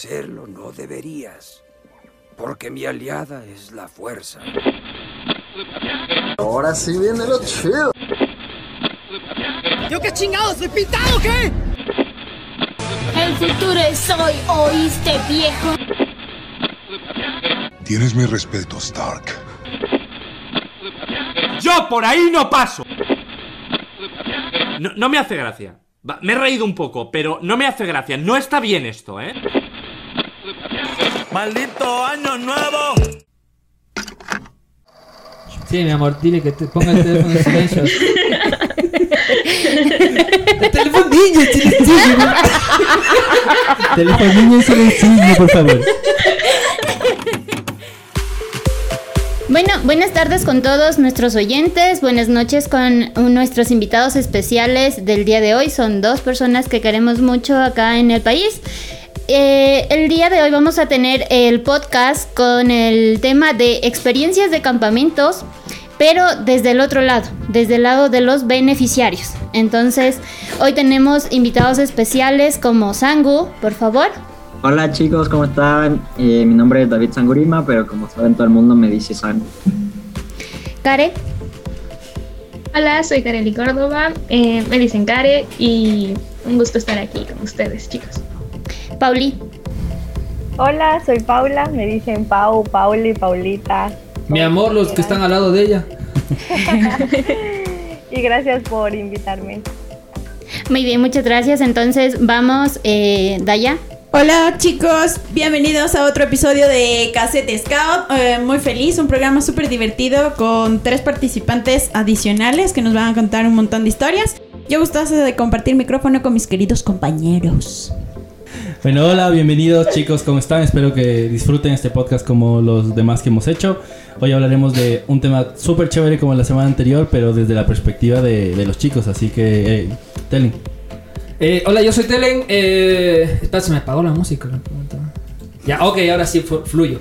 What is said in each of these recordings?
hacerlo no deberías, porque mi aliada es la fuerza. Ahora sí viene lo chido. ¿Yo qué chingados? ¿Soy pintado o qué? El futuro es hoy, ¿oíste, viejo? Tienes mi respeto, Stark. Yo por ahí no paso. No, no me hace gracia. Va, me he reído un poco, pero no me hace gracia. No está bien esto, ¿eh? ¡Maldito año nuevo! Sí, mi amor, dile que te ponga el teléfono en silencio. el teléfono niño, silencio. El teléfono niño en silencio, por favor. Bueno, buenas tardes con todos nuestros oyentes, buenas noches con nuestros invitados especiales del día de hoy. Son dos personas que queremos mucho acá en el país. Eh, el día de hoy vamos a tener el podcast con el tema de experiencias de campamentos, pero desde el otro lado, desde el lado de los beneficiarios. Entonces, hoy tenemos invitados especiales como Sangu, por favor. Hola chicos, ¿cómo están? Eh, mi nombre es David Sangurima, pero como saben todo el mundo me dice Sangu. Care. Hola, soy Kareli Córdoba, eh, me dicen Care y un gusto estar aquí con ustedes chicos. Pauli. Hola, soy Paula, me dicen Pau, Pauli, Paulita. Mi amor, los que están al lado de ella. y gracias por invitarme. Muy bien, muchas gracias. Entonces vamos, eh, Daya. Hola chicos, bienvenidos a otro episodio de Cassette Scout. Eh, muy feliz, un programa súper divertido con tres participantes adicionales que nos van a contar un montón de historias. Yo gustoso de compartir micrófono con mis queridos compañeros. Bueno, hola, bienvenidos chicos, ¿cómo están? Espero que disfruten este podcast como los demás que hemos hecho. Hoy hablaremos de un tema súper chévere como la semana anterior, pero desde la perspectiva de, los chicos, así que, eh, Telling. Eh, hola, yo soy Telen. Eh, se me apagó la música. Ya, ok, ahora sí fluyo.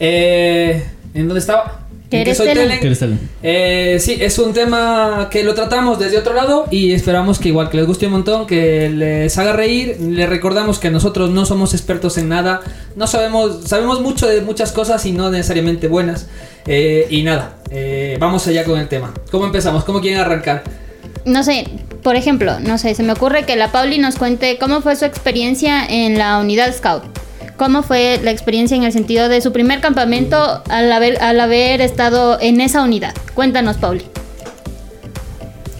Eh, ¿En dónde estaba? ¿Qué eres Telen? ¿Qué eres Telling? Eh, sí, es un tema que lo tratamos desde otro lado y esperamos que igual que les guste un montón, que les haga reír. Les recordamos que nosotros no somos expertos en nada, no sabemos, sabemos mucho de muchas cosas y no necesariamente buenas. Eh, y nada, eh, vamos allá con el tema. ¿Cómo empezamos? ¿Cómo quieren arrancar? No sé, por ejemplo, no sé, se me ocurre que la Pauli nos cuente cómo fue su experiencia en la unidad Scout. ¿Cómo fue la experiencia en el sentido de su primer campamento al haber, al haber estado en esa unidad? Cuéntanos, Pauli.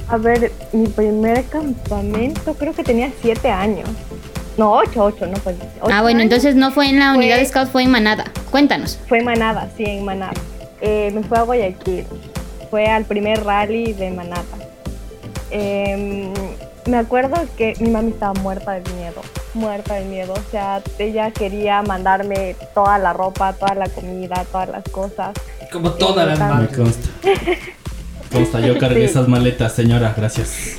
A ver, mi primer campamento creo que tenía siete años. No, ocho, ocho, no fue. ocho Ah, bueno, años. entonces no fue en la unidad Fue- Scout, fue en Manada. Cuéntanos. Fue en Manada, sí, en Manada. Eh, me fue a Guayaquil. Fue al primer rally de Manada. Em, me acuerdo que mi mami estaba muerta de miedo, muerta de miedo. O sea, ella quería mandarme toda la ropa, toda la comida, todas las cosas. Como todas las Eh, Me manos. consta. Consta, yo cargué Sí. esas maletas, señora, gracias.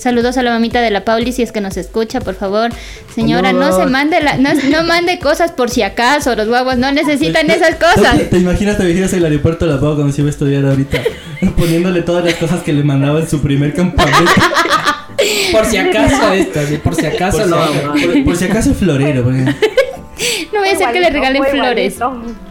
Saludos a la mamita de la Pauli si es que nos escucha, por favor. Señora, no se mande la, no, no mande cosas por si acaso, los guaguas no necesitan esas cosas. ¿Te imaginas te imaginas el aeropuerto de la Pau cuando se iba a estudiar ahorita? Poniéndole todas las cosas que le mandaba en su primer campamento. Por si acaso esto, sí, por si acaso Por si, lo por- por si acaso florero. porque- No voy a hacer que le regalen flores. igualito.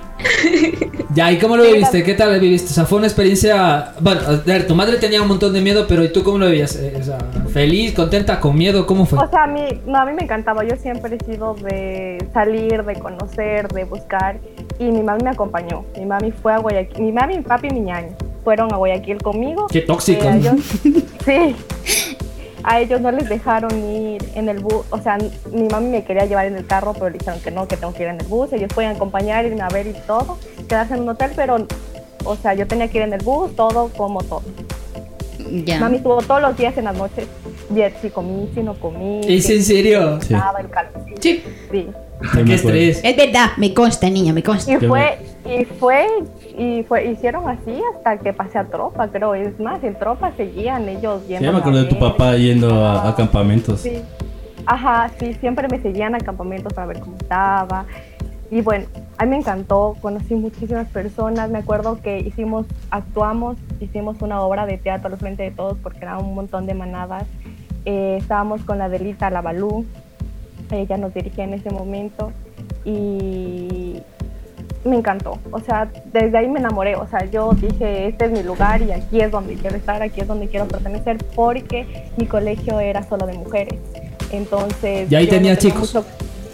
Ya, ¿y cómo lo viviste? ¿Qué tal lo viviste? O sea, fue una experiencia... Bueno, a ver, tu madre tenía un montón de miedo, pero ¿y tú cómo lo vivías? Eh, o sea, ¿Feliz, contenta, con miedo? ¿Cómo fue? O sea, a mí, no, a mí me encantaba. Yo siempre he sido de salir, de conocer, de buscar. Y mi mami me acompañó. Mi mami fue a Guayaquil. Mi mami, mi papi y mi ñaño fueron a Guayaquil conmigo. Qué tóxico. Eh, sí. A ellos no les dejaron ir en el bus. O sea, mi mami me quería llevar en el carro, pero le dijeron que no, que tengo que ir en el bus. Ellos pueden acompañar, irme a ver y todo. Quedarse en un hotel, pero, o sea, yo tenía que ir en el bus, todo como todo. Ya. Mami estuvo todos los días en las noches. Bien, si comí, si no comí. ¿Es en serio? Sí. estaba el calor. Sí. Sí. Qué estrés. Es verdad, me consta, niña, me consta. Y fue, y fue, y fue, hicieron así hasta que pasé a tropa, creo. Es más, en tropa seguían ellos Sí, yendo. ya me acuerdo de tu papá yendo a, a campamentos. Sí. Ajá, sí, siempre me seguían a campamentos para ver cómo estaba. Y bueno, a mí me encantó, conocí muchísimas personas. Me acuerdo que hicimos, actuamos, hicimos una obra de teatro al frente de todos porque era un montón de manadas. Eh, estábamos con la Delita Lavalú. ella nos dirigía en ese momento y me encantó. O sea, desde ahí me enamoré. O sea, yo dije, este es mi lugar y aquí es donde quiero estar, aquí es donde quiero pertenecer, porque mi colegio era solo de mujeres. Entonces... Y ahí tenía no chicos. mucho-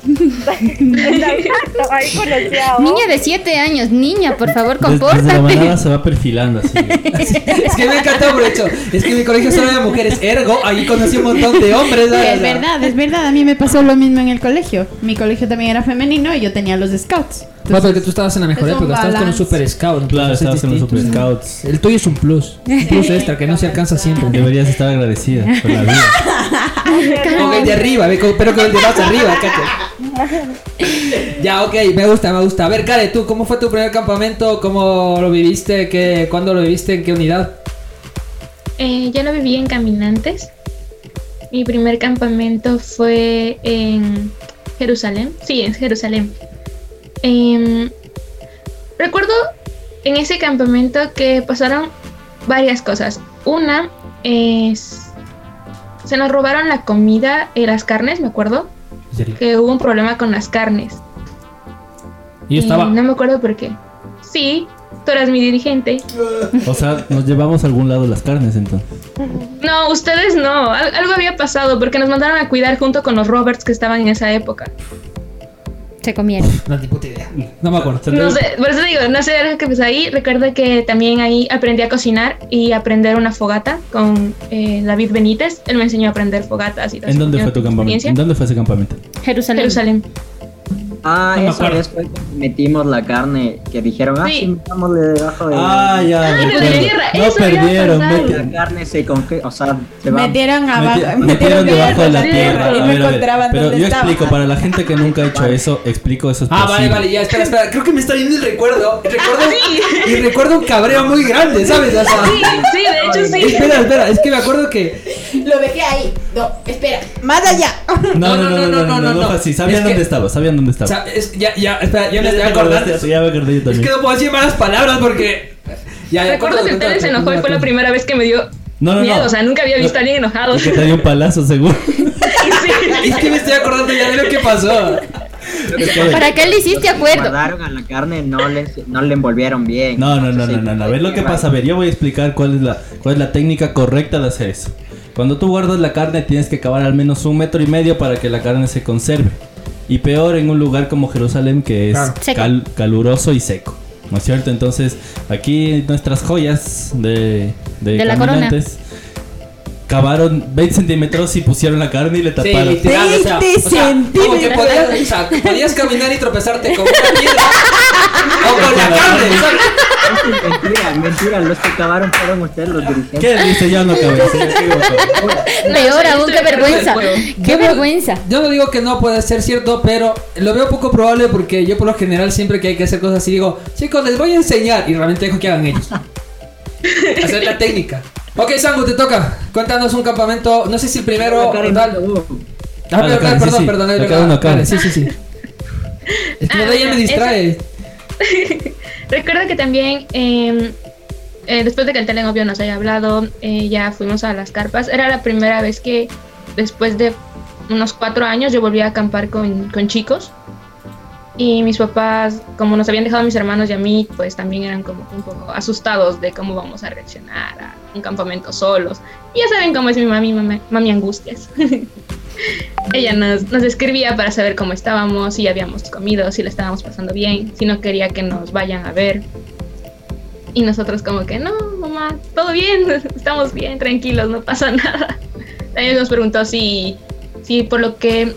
Exacto, ahí conocí a Niña de 7 años, niña, por favor, Des- desde la manada compórtate. se va perfilando así. Es que me encantó hecho. Es que mi colegio solo de mujeres. Ergo, ahí conocí un montón de hombres. Es verdad, es verdad. A mí me pasó lo mismo en el colegio. Mi colegio también era femenino y yo tenía los scouts. Bueno, porque tú estabas en la mejor es un época, estabas con los balance. Super Scouts. Claro, entonces es estabas con los. Super Scouts. El tuyo es un plus. Un plus extra que no se alcanza siempre. Deberías estar agradecida con la vida. Con el de arriba, pero con el de más arriba, cacho. Ya, ok, me gusta, me gusta. A ver, Kare, tú, ¿cómo fue tu primer campamento? ¿Cómo lo viviste? ¿Qué, ¿Cuándo lo viviste? ¿En qué unidad? Eh, yo lo viví en Caminantes. Mi primer campamento fue en Jerusalén. Sí, en Jerusalén. Em, recuerdo en ese campamento que pasaron varias cosas. Una es... Se nos robaron la comida y las carnes, me acuerdo. Que hubo un problema con las carnes. Y yo estaba. no me acuerdo por qué. Sí, tú eras mi dirigente. O sea, nos llevamos a algún lado las carnes entonces. No, ustedes no. Al- algo había pasado porque nos mandaron a cuidar junto con los Roberts que estaban en esa época. Se comieron. No, puta idea. No me acuerdo. No sé, por eso digo, no sé algo que pasó ahí. Recuerdo que también ahí aprendí a cocinar y aprender una fogata con eh, David Benítez. Él me enseñó a aprender fogatas y todo ¿En dónde fue tu campamento? ¿En dónde fue ese campamento? Jerusalén. Jerusalén. Ah, No fue que metimos la carne que dijeron, ah, Sí. sí, metámosle debajo de Ah, ya, Ah, de tierra, No eso perdieron. la carne se congela, o sea, se va. Metieron abajo. Meti- metieron debajo de la tierra. Y no encontraban Pero dónde yo estaba. explico, para la gente que nunca ha hecho eso, explico eso es Ah, vale, posible. vale, ya, espera, espera. Creo que me está viendo el recuerdo. Recuerdo sí. Y recuerdo un cabreo muy grande, ¿sabes? O sea, Sí, sí, de hecho sí. Espera, espera, es que me acuerdo que. Lo dejé ahí. No, espera. Más allá. No, no, no, no, no, no, no, fue así. Sabían Es que- dónde estaba, sabían dónde O estaba. Sea, es, ya, ya, espera, ya me Ya acordaste, eso, ya me acordé yo Es también. que no puedo decir malas palabras porque. Ya, ya, Recuerdo que ustedes se enojó y fue la primera vez que me dio No, no, miedo. no. O sea, nunca había visto a alguien enojado. Porque te dio un palazo, seguro. Es que me estoy acordando ya de lo que pasó. ¿Para qué le hiciste acuerdo? Guardaron a la carne, no le, no le envolvieron bien. No, no, no, no, no, no. A ver lo que pasa. A ver, yo voy a explicar cuál es la, cuál es la técnica correcta de hacer eso. Cuando tú guardas la carne, tienes que cavar al menos un metro y medio para que la carne se conserve. Y peor en un lugar como Jerusalén, que es cal- caluroso y seco. ¿No es cierto? Entonces, aquí nuestras joyas de, de, De la corona. Cavaron 20 centímetros y pusieron la carne y le Sí, taparon. literal, o sea, 20 o sea, como que centímetros. podías, o sea, podías caminar y tropezarte con una piedra o con la carne, mentira, mentira, los que acabaron fueron ustedes los dirigentes. ¿Qué dice? Yo no cabeceo. ¿qué pasó? Peor aún, qué vergüenza. Qué Yo no- vergüenza. Yo no digo que no puede ser cierto, pero lo veo poco probable porque yo por lo general siempre que hay que hacer cosas así digo, chicos, les voy a enseñar y realmente dejo que hagan ellos. hacer la técnica. Ok, Sangu, te toca. Cuéntanos un campamento, no sé si el primero tal. uh, Ah, Ah, Karen, perdón, sí, sí. perdón. Vale, sí, sí, sí. Es que Ah, ella me distrae. Recuerdo que también, eh, eh, después de que el tele obvio nos haya hablado, eh, ya fuimos a las carpas. Era la primera vez que, después de unos cuatro años, yo volví a acampar con, con chicos. Y mis papás, como nos habían dejado mis hermanos y a mí, pues también eran como un poco asustados de cómo vamos a reaccionar a un campamento solos. Y ya saben cómo es mi mami, mami, mami Angustias. Ella nos, nos escribía para saber cómo estábamos, si habíamos comido, si le estábamos pasando bien, si no quería que nos vayan a ver. Y nosotros como que, no, mamá, todo bien, estamos bien, tranquilos, no pasa nada. También nos preguntó si, si por lo que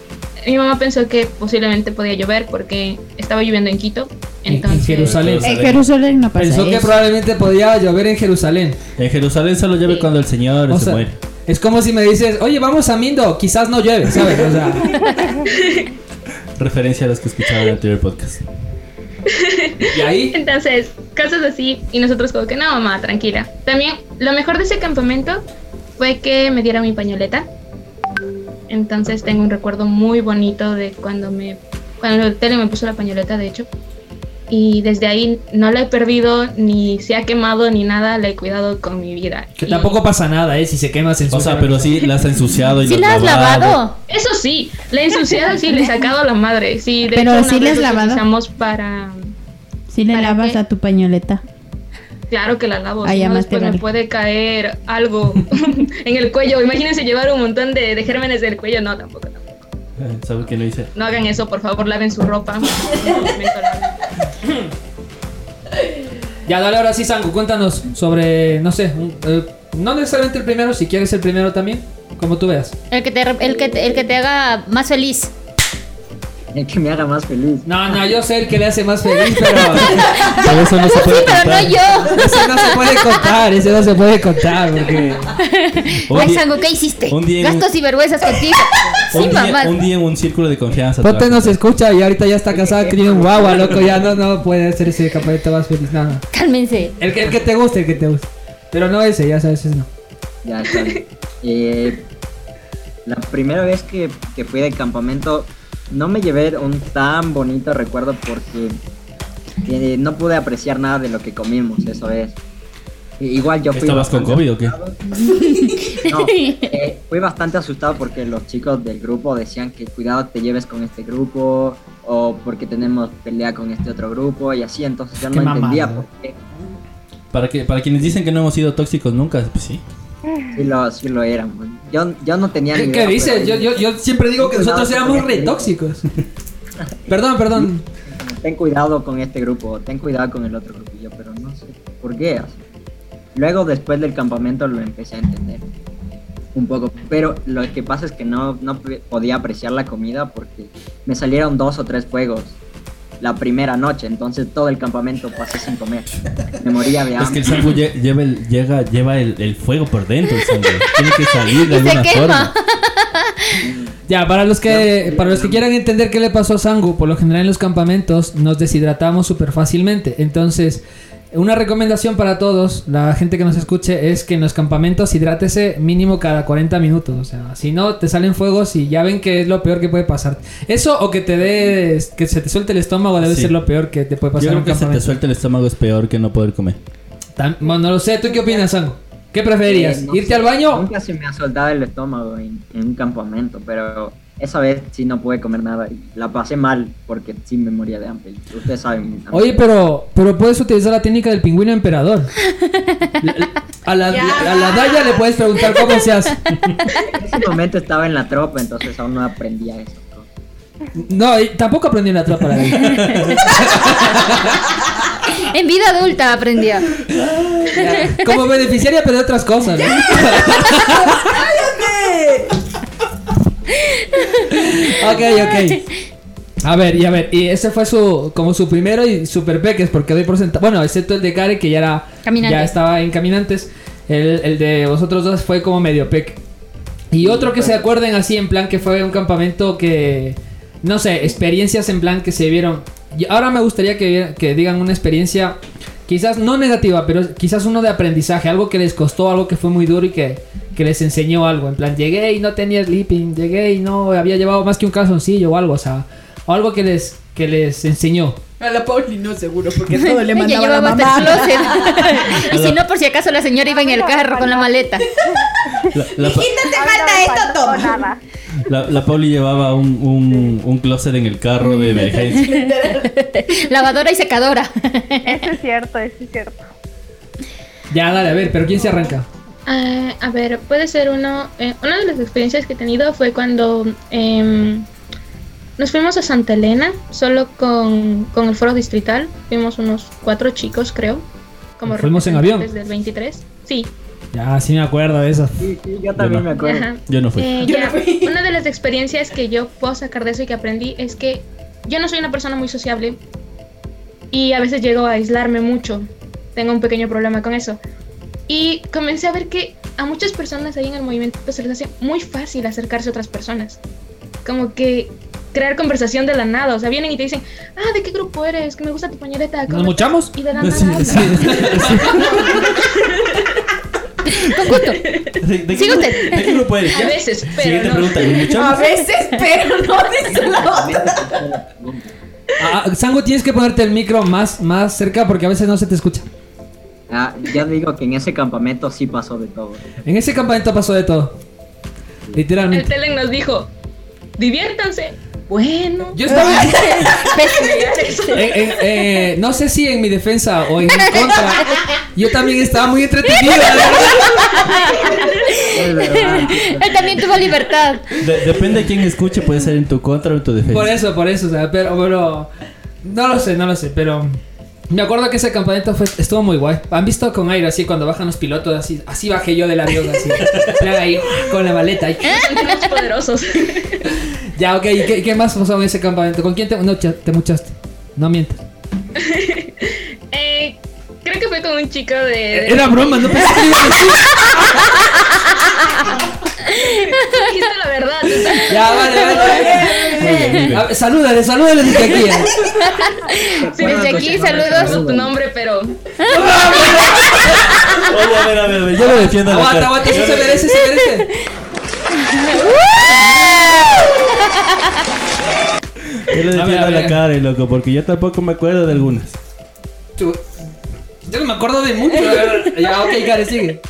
mi mamá pensó que posiblemente podía llover porque estaba lloviendo en Quito. En- Jerusalén. En Jerusalén no pasa Pensó que probablemente podía llover en Jerusalén. En Jerusalén solo llueve Sí. cuando el Señor O se sea, muere. es como si me dices, oye, vamos a Mindo, quizás no llueve, ¿sabes? O sea, Referencia a los que escuchaban el anterior podcast. y ahí, Entonces, cosas así, y nosotros como que no, mamá, tranquila. También, lo mejor de ese campamento fue que me dieron mi pañoleta. Entonces tengo un recuerdo muy bonito de cuando me, cuando el tele me puso la pañoleta, de hecho. y desde ahí no la he perdido, ni se ha quemado, ni nada, la he cuidado con mi vida. Que Y tampoco pasa nada, ¿eh? Si se quema, se O ensucia. sea, pero sí la has ensuciado y ¿Sí la la has lavado? Eso sí, la he ensuciado, sí, le he sacado la madre. Sí, de Pero hecho, sí le has lavado. para... Si le ¿Para lavas qué? a tu pañoleta. Claro que la lavo, Ah, no, más después me puede caer algo en el cuello. Imagínense llevar un montón de, de gérmenes del cuello. No, tampoco, tampoco. Eh, ¿Sabes qué lo hice? No hagan eso, por favor, laven su ropa. Ya, dale ahora sí, Sango, cuéntanos sobre, no sé, un- eh, no necesariamente el primero, si quieres el primero también, como tú veas. El que te, el que te, el que te haga más feliz. El que me haga más feliz. No, no, yo sé el que le hace más feliz, pero Pero eso no se puede Sí, pero no yo. ese no se puede contar, ese no se puede contar, porque... ¿qué hiciste? un día en un- Gastos y vergüenzas contigo. Sí, un, mamá. un día en un círculo de confianza. Ponte trabajo. no se escucha y ahorita ya está casada, que tiene un guagua, loco, ya no, no puede hacer ese capañeta más feliz, nada. Cálmense. El que, el que te guste, el que te guste. Pero no ese, ya sabes, ese no. Ya está bien. Eh, la primera vez que, que fui de campamento no me llevé un tan bonito recuerdo porque eh, no pude apreciar nada de lo que comimos, eso es. Igual yo fui ¿Estabas con bastante COVID o qué? No, eh, fui bastante asustado porque los chicos del grupo decían que cuidado te lleves con este grupo o porque tenemos pelea con este otro grupo y así, entonces yo Qué no entendía por qué. Para, que, para quienes dicen que no hemos sido tóxicos nunca, pues sí. Sí lo, sí lo éramos. Yo, yo no tenía ni ¿Qué, idea, qué dices? Yo, yo, yo siempre digo que nosotros éramos re tóxicos. Perdón, perdón. ten cuidado con este grupo, ten cuidado con el otro yo, pero no sé por qué. así. Luego, después del campamento, lo empecé a entender un poco. Pero lo que pasa es que no, no podía apreciar la comida porque me salieron dos o tres fuegos la primera noche. Entonces, todo el campamento pasé sin comer. Me moría de Es que hambre. el sangu lle- lleva, el, llega, lleva el, el fuego por dentro, el sangu. Tiene que salir de Y se alguna quema. forma. Ya, para los que para los que quieran entender qué le pasó a Sangu, por lo general en los campamentos nos deshidratamos súper fácilmente. Entonces, una recomendación para todos, la gente que nos escuche, es que en los campamentos hidrátese mínimo cada 40 minutos. O sea, si no, te salen fuegos y ya ven que es lo peor que puede pasar. Eso o que te des, que se te suelte el estómago debe Sí. ser lo peor que te puede Yo pasar en creo un que se te campamento. suelta el estómago es peor que no poder comer. Tan- bueno, no lo sé, ¿tú qué opinas, Sangu? ¿Qué preferirías? Eh, no ¿Irte sé, al baño? Nunca se me ha soltado el estómago en, en un campamento, pero esa vez sí no pude comer nada y la pasé mal porque sí me moría de hambre. Ustedes saben. Oye, pero, pero puedes utilizar la técnica del pingüino emperador. A la, a la Daya le puedes preguntar cómo se hace. En ese momento estaba en la tropa, entonces aún no aprendía eso. No, tampoco aprendí en la tropa la. En vida adulta aprendió. Como beneficiaria, pero de otras cosas. ¿no? ok, ok. A ver, y a ver, y ese fue su como su primero y super peques, porque doy por sentado. Bueno, excepto el de Kare, que ya era. Caminante. Ya estaba en caminantes. El, el de vosotros dos fue como medio peque. Y otro que se acuerden así, en plan que fue un campamento que. No sé, experiencias en plan que se vieron. Y ahora me gustaría que, que digan una experiencia, quizás no negativa, pero quizás uno de aprendizaje, algo que les costó, algo que fue muy duro y que, que les enseñó algo. En plan, llegué y no tenía sleeping, llegué y no había llevado más que un calzoncillo o algo, o sea, o algo que les, que les enseñó. A la Pauli no seguro, porque todo le Ella mandaba la llevaba hasta el mamá. closet. y si no, por si acaso la señora iba en el carro con la maleta. La, la, Pa- Hijita, te falta esto, toma. la, la Pauli llevaba un, un, un closet en el carro de emergencia. Lavadora y secadora. Eso es cierto, eso es cierto. Ya, dale, a ver, pero ¿quién se arranca? Ah, a ver, puede ser uno. eh, una de las experiencias que he tenido fue cuando em, nos fuimos a Santa Elena, solo con, con el foro distrital. Fuimos unos cuatro chicos, creo. Como ¿Fuimos en avión? Desde el 23. Sí. Ya, sí me acuerdo de eso. Sí, sí, yo también no. me acuerdo. Ajá. Yo no fui. Eh, Yo ya, no fui. Una de las experiencias que yo puedo sacar de eso y que aprendí es que yo no soy una persona muy sociable y a veces llego a aislarme mucho. Tengo un pequeño problema con eso. Y comencé a ver que a muchas personas ahí en el movimiento se les hace muy fácil acercarse a otras personas. Como que crear conversación de la nada. O sea, vienen y te dicen, ah, ¿de qué grupo eres? Que me gusta tu pañoleta. ¿cómo ¿Nos mochamos? estás?" Y de la Sí, nada. sí, Con gusto. ¿De, de Sigue qué, usted. ¿De qué grupo eres? A veces, pero Siguiente no. pregunta. ¿y A muchachos? veces, pero no dice la otra. Ah, Sango, tienes que ponerte el micro más, más cerca porque a veces no se te escucha. Ah, ya digo que en ese campamento sí pasó de todo. En ese campamento pasó de todo. El Literalmente. Telen nos dijo, diviértanse. Bueno. Yo estaba. Eh, eh, eh, no sé si en mi defensa o en mi contra. Yo también estaba muy entretenido. Él también tuvo libertad. De- depende de quién escuche, puede ser en tu contra o en tu defensa. Por eso, por eso, o sea, pero, pero no lo sé, no lo sé, pero me acuerdo que ese campamento fue, estuvo muy guay. ¿Han visto con aire así cuando bajan los pilotos así? Así bajé yo del avión así. ahí, con la maleta. Sentimos poderosos. Ya, ok, ¿y qué, qué más pasó en ese campamento? ¿Con quién te, no, te muchaste? No mientas. Eh, creo que fue con un chico de. de- Era broma, no pensé que iba a decir. Dijiste la verdad. Ya, vale, vale. A ver, Salúdale, salúdale desde aquí. eh. Sí, desde aquí saludos tu nombre, pero. Oye, a ver, a ver, a ver, yo lo defiendo a la Aguanta, cara. aguanta, eso se merece, se merece. Yo lo A ver, defiendo a a la cara, loco, porque yo tampoco me acuerdo de algunas. Tú- Yo no me acuerdo de mucho. Ya, ok, Karen, sigue.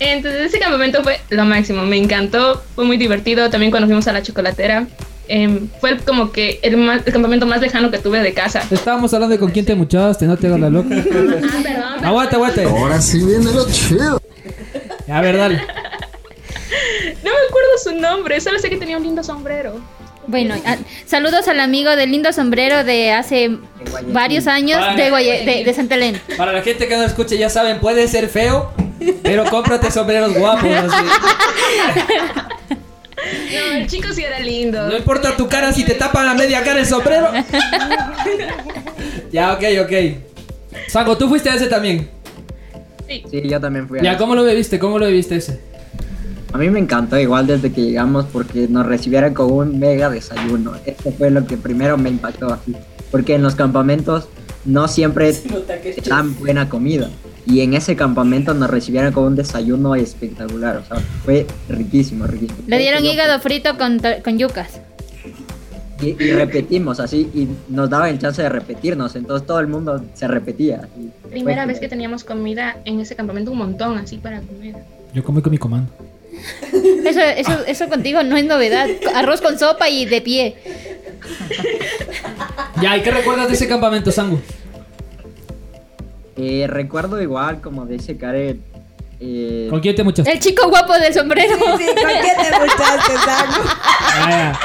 Entonces ese campamento fue lo máximo, me encantó, fue muy divertido, también cuando fuimos a la chocolatera, em, fue como que el, más- el campamento más lejano que tuve de casa. Estábamos hablando de con quién te muchaste, no te hagas la loca. Ah, perdón, Aguanta, aguanta. Ahora sí viene lo chido. A ver, dale. no me acuerdo su nombre, solo sé que tenía un lindo sombrero. Bueno, a- saludos al amigo del lindo sombrero de hace varios años de, Guaya- de, de Santa Elena. Para la gente que no escuche, ya saben, puede ser feo, pero cómprate sombreros guapos. así. No, el chico sí era lindo. No importa tu cara si te tapan la media cara el sombrero. ya, ok, ok. Sango, tú fuiste a ese también. Sí. Sí, yo también fui a Ya, ese. ¿cómo lo viviste? ¿Cómo lo viviste ese? A mí me encantó igual desde que llegamos porque nos recibieron con un mega desayuno. Esto fue lo que primero me impactó así. Porque en los campamentos no siempre dan buena comida. Y en ese campamento nos recibieron con un desayuno espectacular. O sea, fue riquísimo, riquísimo. Le dieron hígado frito con, con yucas. Y, y repetimos así y nos daban el chance de repetirnos. Entonces todo el mundo se repetía. Primera fue vez que teníamos comida en ese campamento, un montón así para comer. Yo comí con mi comando. Eso, eso, eso contigo no es novedad. Arroz con sopa y de pie. Ya, ¿y qué recuerdas de ese campamento, Sango? Eh, recuerdo igual como de ese Karen. Eh, ¿Con quién te muchaste? El chico guapo del sombrero. Sí, ¿con quién te muchaste, Sango? Ah.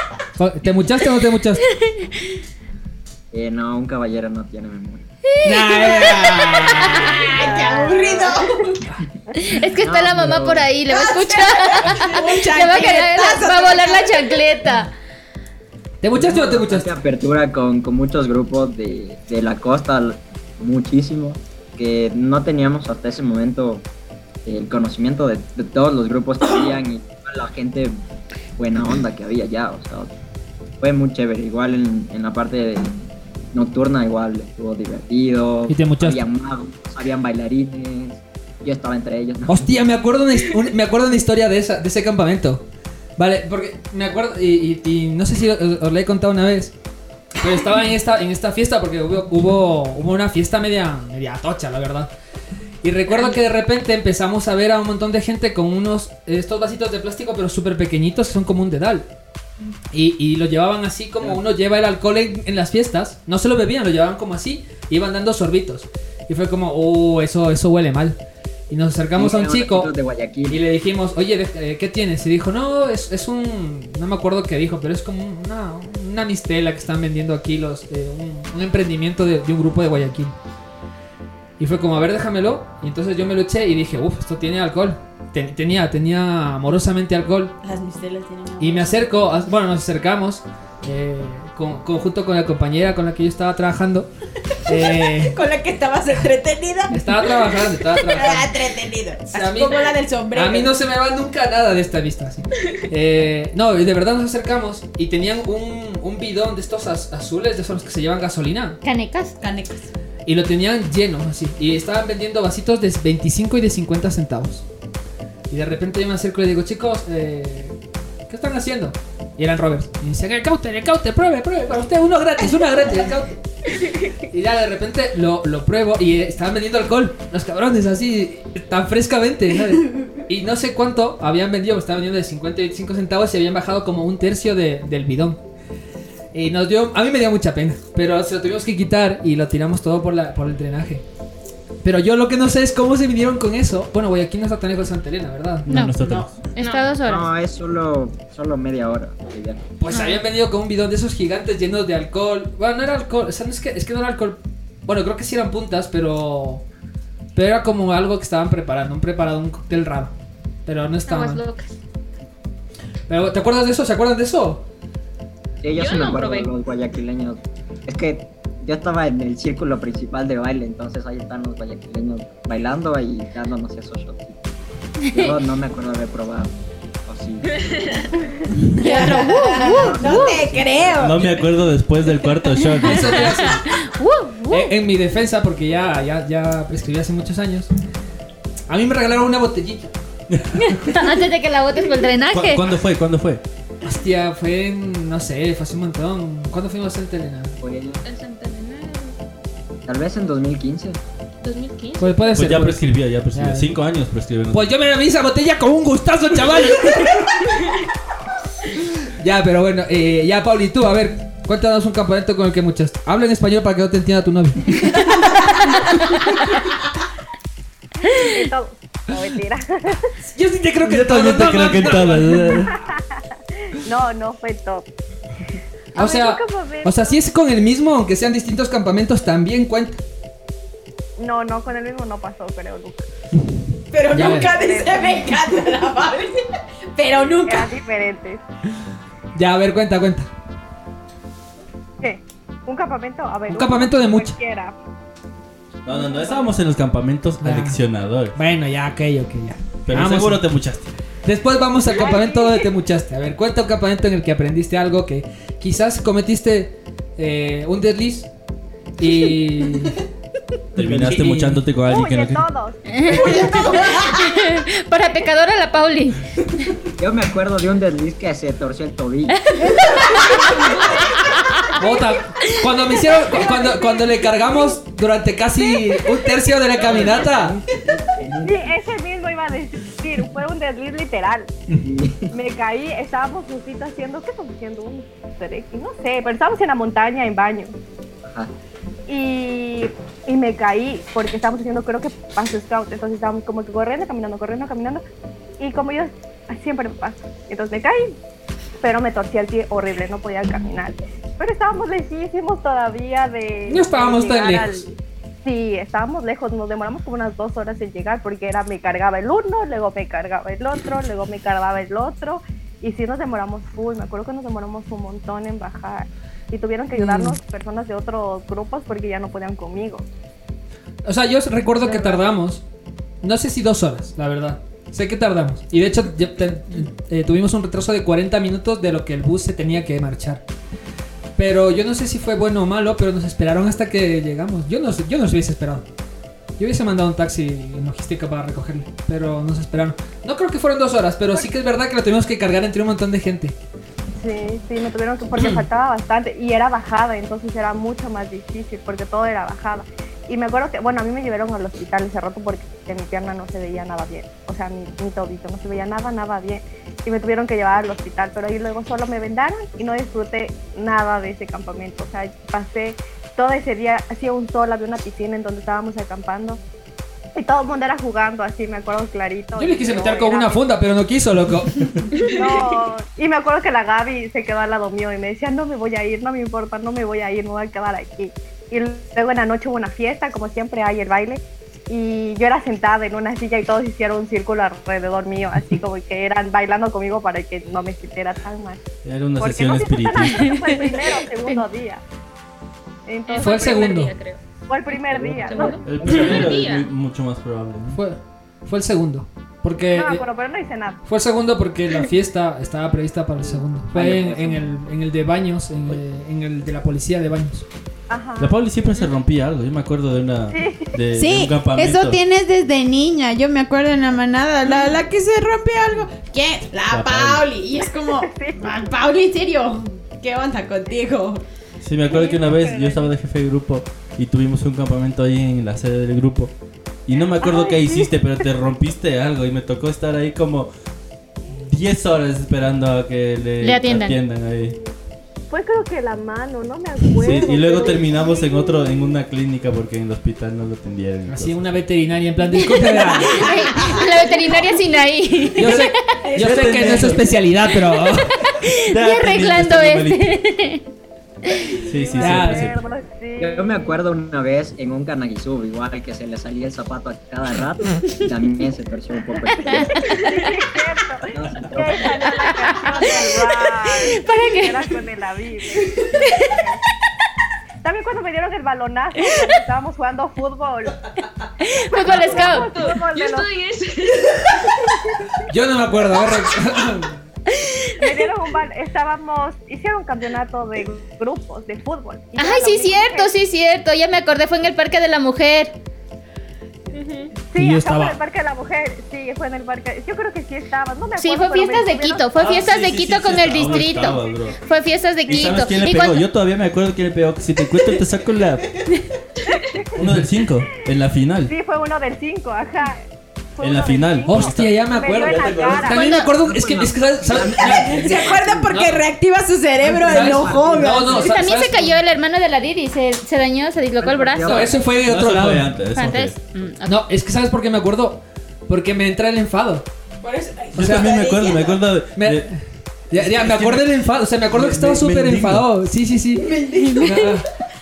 ¿Te muchaste o no te muchaste? eh, no, un caballero no tiene memoria. ¡Qué aburrido! Es que está No, la mamá pero- por ahí, le va a escuchar. Un le va a, caer- va a volar la chancleta. ¿Te muchaste o te Bastante muchaste? apertura con, con muchos grupos de, de la costa, muchísimo, que no teníamos hasta ese momento el conocimiento de, de todos los grupos que habían y toda la gente buena onda que había ya, o sea, fue muy chévere, igual en, en la parte de- nocturna igual estuvo divertido, ¿Y te muchaste? habían magos, habían bailarines, yo estaba entre ellos. ¿no? Hostia, me acuerdo una, un- me acuerdo una historia de, esa, de ese campamento. Vale, porque me acuerdo, y, y- y no sé si os, os la he contado una vez, pero estaba en esta, en esta fiesta porque hubo, hubo, hubo una fiesta media, media tocha, la verdad. Y recuerdo que de repente empezamos a ver a un montón de gente con unos, estos vasitos de plástico, pero súper pequeñitos, que son como un dedal. Y, y lo llevaban así como uno lleva el alcohol en, en las fiestas. No se lo bebían, lo llevaban como así. Iban dando sorbitos. Y fue como, oh, eso, eso huele mal. Y nos acercamos a un chico y le dijimos, oye, eh, ¿qué tienes? Y dijo, no, es, es un... No me acuerdo qué dijo, pero es como una, una mistela que están vendiendo aquí los... eh, un, un emprendimiento de, de un grupo de Guayaquil. Y fue como, a ver, déjamelo. Y entonces yo me lo eché y dije, uff, esto tiene alcohol. Ten- tenía, tenía amorosamente alcohol. Las mistelas tienen Y me acerco, bueno, nos acercamos, eh, con, con- junto con la compañera con la que yo estaba trabajando. Eh, Con la que estabas entretenida. estaba trabajando, estaba trabajando. entretenido. Así a mí- como la del sombrero. A mí no se me va nunca nada de esta vista. así. Eh, no, de verdad nos acercamos y tenían un, un bidón de estos az- azules, de esos que se llevan gasolina. Canecas. Canecas. Y lo tenían lleno, así. Y estaban vendiendo vasitos de 25 y de 50 centavos. Y de repente yo me acerco y le digo, chicos, eh, ¿qué están haciendo? Y eran rovers. Y decían, el caute, el caute, pruebe, pruebe, para usted, uno gratis, uno gratis, el. Y ya de repente lo, lo pruebo y eh, estaban vendiendo alcohol, los cabrones, así, tan frescamente, ¿sabes? Y no sé cuánto habían vendido, estaban vendiendo de 50 y 25 centavos y habían bajado como un tercio de- del bidón. Y nos dio, a mí me dio mucha pena, pero se lo tuvimos que quitar y lo tiramos todo por, la, por el drenaje. Pero yo lo que no sé es cómo se vinieron con eso. Bueno, Guayaquil no está tan lejos de Santa Elena, ¿verdad? No, no está tan lejos. Está dos horas. No, es solo, solo media hora. Pues habían venido con un bidón de esos gigantes llenos de alcohol. Bueno, no era alcohol, o sea, no es que, es que no era alcohol. Bueno, creo que sí eran puntas, pero. Pero era como algo que estaban preparando, un preparado, un cóctel raro. Pero no estaba. Aguas locas. Pero, ¿te acuerdas de eso? ¿Se acuerdan de eso? Sí, yo, no acuerdo probé. los guayaquileños. Es que yo estaba en el círculo principal de baile, entonces ahí están los guayaquileños bailando y dándonos esos shots. Yo no me acuerdo de haber probado. O sí. Y otro, "Uh, uh, no te creo. No me acuerdo después del cuarto shot. Eso te decir. En, en mi defensa, porque ya, ya, ya prescribí hace muchos años. A mí me regalaron una botellita. Antes de que la botes por el ¿Cu- drenaje. ¿Cuándo fue? ¿Cuándo fue? Hostia, fue en. No sé, fue hace un montón. ¿Cuándo fuimos a Santa Elena? Fue En tal vez en 2015. 2015. Pues puede Pues ser. ya prescribió, ya prescribió. Ya. Cinco años prescribió. Pues yo me bebí esa botella con un gustazo, chaval. ya, pero bueno, eh, ya, Pauli, tú, a ver, cuéntanos un campamento con el que muchas. Habla en español para que no te entienda tu novio. Todo. No, mentira. Yo sí te creo que Yo también te creo que. No, no fue todo. O sea, o sea, si es con el mismo, aunque sean distintos campamentos, también cuenta. No, no, con el mismo no pasó, creo, nunca. Pero Ya nunca dice me encanta la Pauli. Pero nunca. Eran diferentes. Ya, a ver, cuenta, cuenta. ¿Qué? ¿Un campamento? A ver. Un campamento de mucha. Cualquiera. No, no, no, estábamos en los campamentos aleccionadores. Bueno, ya, ok, ok, ya. Pero Vamos seguro a- te muchaste. Después vamos al campamento donde te muchaste. A ver, cuenta un campamento en el que aprendiste algo que quizás cometiste eh, un desliz y. Terminaste Y- muchándote con alguien que no. Para pecadora la Pauli. Yo me acuerdo de un desliz que se torció el tobillo. Bota, cuando me hicieron, cu- cuando, cuando le cargamos durante casi un tercio de la caminata. Sí, ese iba a decir. Fue un desliz literal. Me caí, estábamos justito haciendo. ¿Qué estamos haciendo? Un trekking, no sé, pero estábamos en la montaña en baño. Ajá. Y, y me caí porque estábamos haciendo, creo que paso scout. Entonces estábamos como que corriendo, caminando, corriendo, caminando. Y como yo siempre me pasa. Entonces me caí, pero me torcí el pie horrible, no podía caminar. Pero estábamos lejísimos todavía de. No estábamos tan lejos. Sí, estábamos lejos, nos demoramos como unas dos horas en llegar porque era me cargaba el uno, luego me cargaba el otro, luego me cargaba el otro. Y sí nos demoramos full, me acuerdo que nos demoramos un montón en bajar. Y tuvieron que ayudarnos personas de otros grupos porque ya no podían conmigo. O sea, yo recuerdo que tardamos, no sé si dos horas, la verdad. Sé que tardamos. Y de hecho ya te- eh, tuvimos un retraso de 40 minutos de lo que el bus se tenía que marchar. Pero yo no sé si fue bueno o malo, pero nos esperaron hasta que llegamos. Yo no, yo no hubiese esperado. Yo hubiese mandado un taxi en logística para recogerle, pero nos esperaron. No creo que fueron dos horas, pero sí que es verdad que lo tuvimos que cargar entre un montón de gente. Sí, sí, me tuvieron que, porque faltaba bastante y era bajada, entonces era mucho más difícil porque todo era bajada. Y me acuerdo que, bueno, a mí me llevaron al hospital ese rato porque mi pierna no se veía nada bien, o sea, mi, mi tobillo no se veía nada, nada bien. Y me tuvieron que llevar al hospital, pero ahí luego solo me vendaron y no disfruté nada de ese campamento. O sea, pasé todo ese día, hacía un sol, había una piscina en donde estábamos acampando. Y todo el mundo era jugando así, me acuerdo clarito. Yo le quise meter con una funda, pero no quiso, loco. no, y me acuerdo que la Gaby se quedó al lado mío y me decía, no me voy a ir, no me importa, no me voy a ir, me voy a quedar aquí. Y luego en la noche hubo una fiesta, como siempre hay el baile, y yo era sentada en una silla y todos hicieron un círculo alrededor mío, así como que eran bailando conmigo para que no me sintiera tan mal. Era una Porque sesión no espiritista. fue el primero o segundo día. Entonces, Fue el segundo. día, creo. Fue el primer día, ¿no? El primero día. es mucho más probable. ¿no? Fue, fue el segundo. Porque No eh, acuerdo, pero no hice nada. fue el segundo porque la fiesta estaba prevista para el segundo. Fue en, en el, en el de baños, en, eh, en el de la policía de baños. Ajá. La Pauli siempre se rompía algo. Yo me acuerdo de una. De, de Sí, un campamento. eso tienes desde niña. Yo me acuerdo en la manada, la, la que se rompe algo. ¿Quién? La, La Pauli. Y es como, "Ah, Pauli, en serio. ¿Qué onda contigo? Sí, me acuerdo que una vez yo estaba de jefe de grupo y tuvimos un campamento ahí en la sede del grupo. Y no me acuerdo qué hiciste, pero te rompiste algo y me tocó estar ahí como 10 horas esperando a que le, Le atiendan. ahí. Fue creo que la mano, no me acuerdo. Sí, y luego terminamos en otro, en una clínica porque en el hospital no lo atendieron. Así una veterinaria en plan, disculpe, verá, La veterinaria Sinaí. Yo sé, yo sé que no es su especialidad, pero. Y arreglando este. Sí, sí, Ya, siempre. Yo me acuerdo una vez en un Canaguizú, igual que se le salía el zapato a cada rato, y también se torció un poco. el. ¿Para qué? Era con el Aviv. También cuando me dieron el balonazo, cuando estábamos jugando fútbol. Fútbol Scout. Fútbol de Yo los- estoy en ese. Yo no me acuerdo. Me dieron un bal estábamos, hicieron un campeonato de grupos de fútbol. Ay, sí, cierto, sí, cierto. Ya me acordé, fue en el Parque de la Mujer. Sí, yo acá estaba. fue en el Parque de la Mujer. Sí, fue en el Parque. Yo creo que sí estabas, no me acuerdo. Sí, fue fiestas de Quito, fue Ah, fiestas sí, de sí, Quito sí, con sí, el estaba, distrito. estaba. Fue fiestas de ¿Y Quito. sabes quién le Y pegó? cuando- Yo todavía me acuerdo quién le pegó. Si te encuentro, te saco la. Uno del 5, en la final. Sí, fue uno del 5, ajá. En la final. Hostia, ya me acuerdo. También me acuerdo. Es que, es que ¿sabes? ¿sabes? ¿Se acuerda porque No. reactiva su cerebro el ojo? No, no, sa- también se cayó el hermano de la Didi, se, se dañó, se dislocó el brazo. No, eso fue de otro lado. fue antes. eso fue. Antes. Mm. No, es que ¿sabes por qué me acuerdo? Porque me entra el enfado. Yo también me acuerdo, me acuerdo de. Me- de- Ya, ya, me acuerdo del enfado. O sea, me acuerdo que estaba súper enfadado. Sí, sí, sí.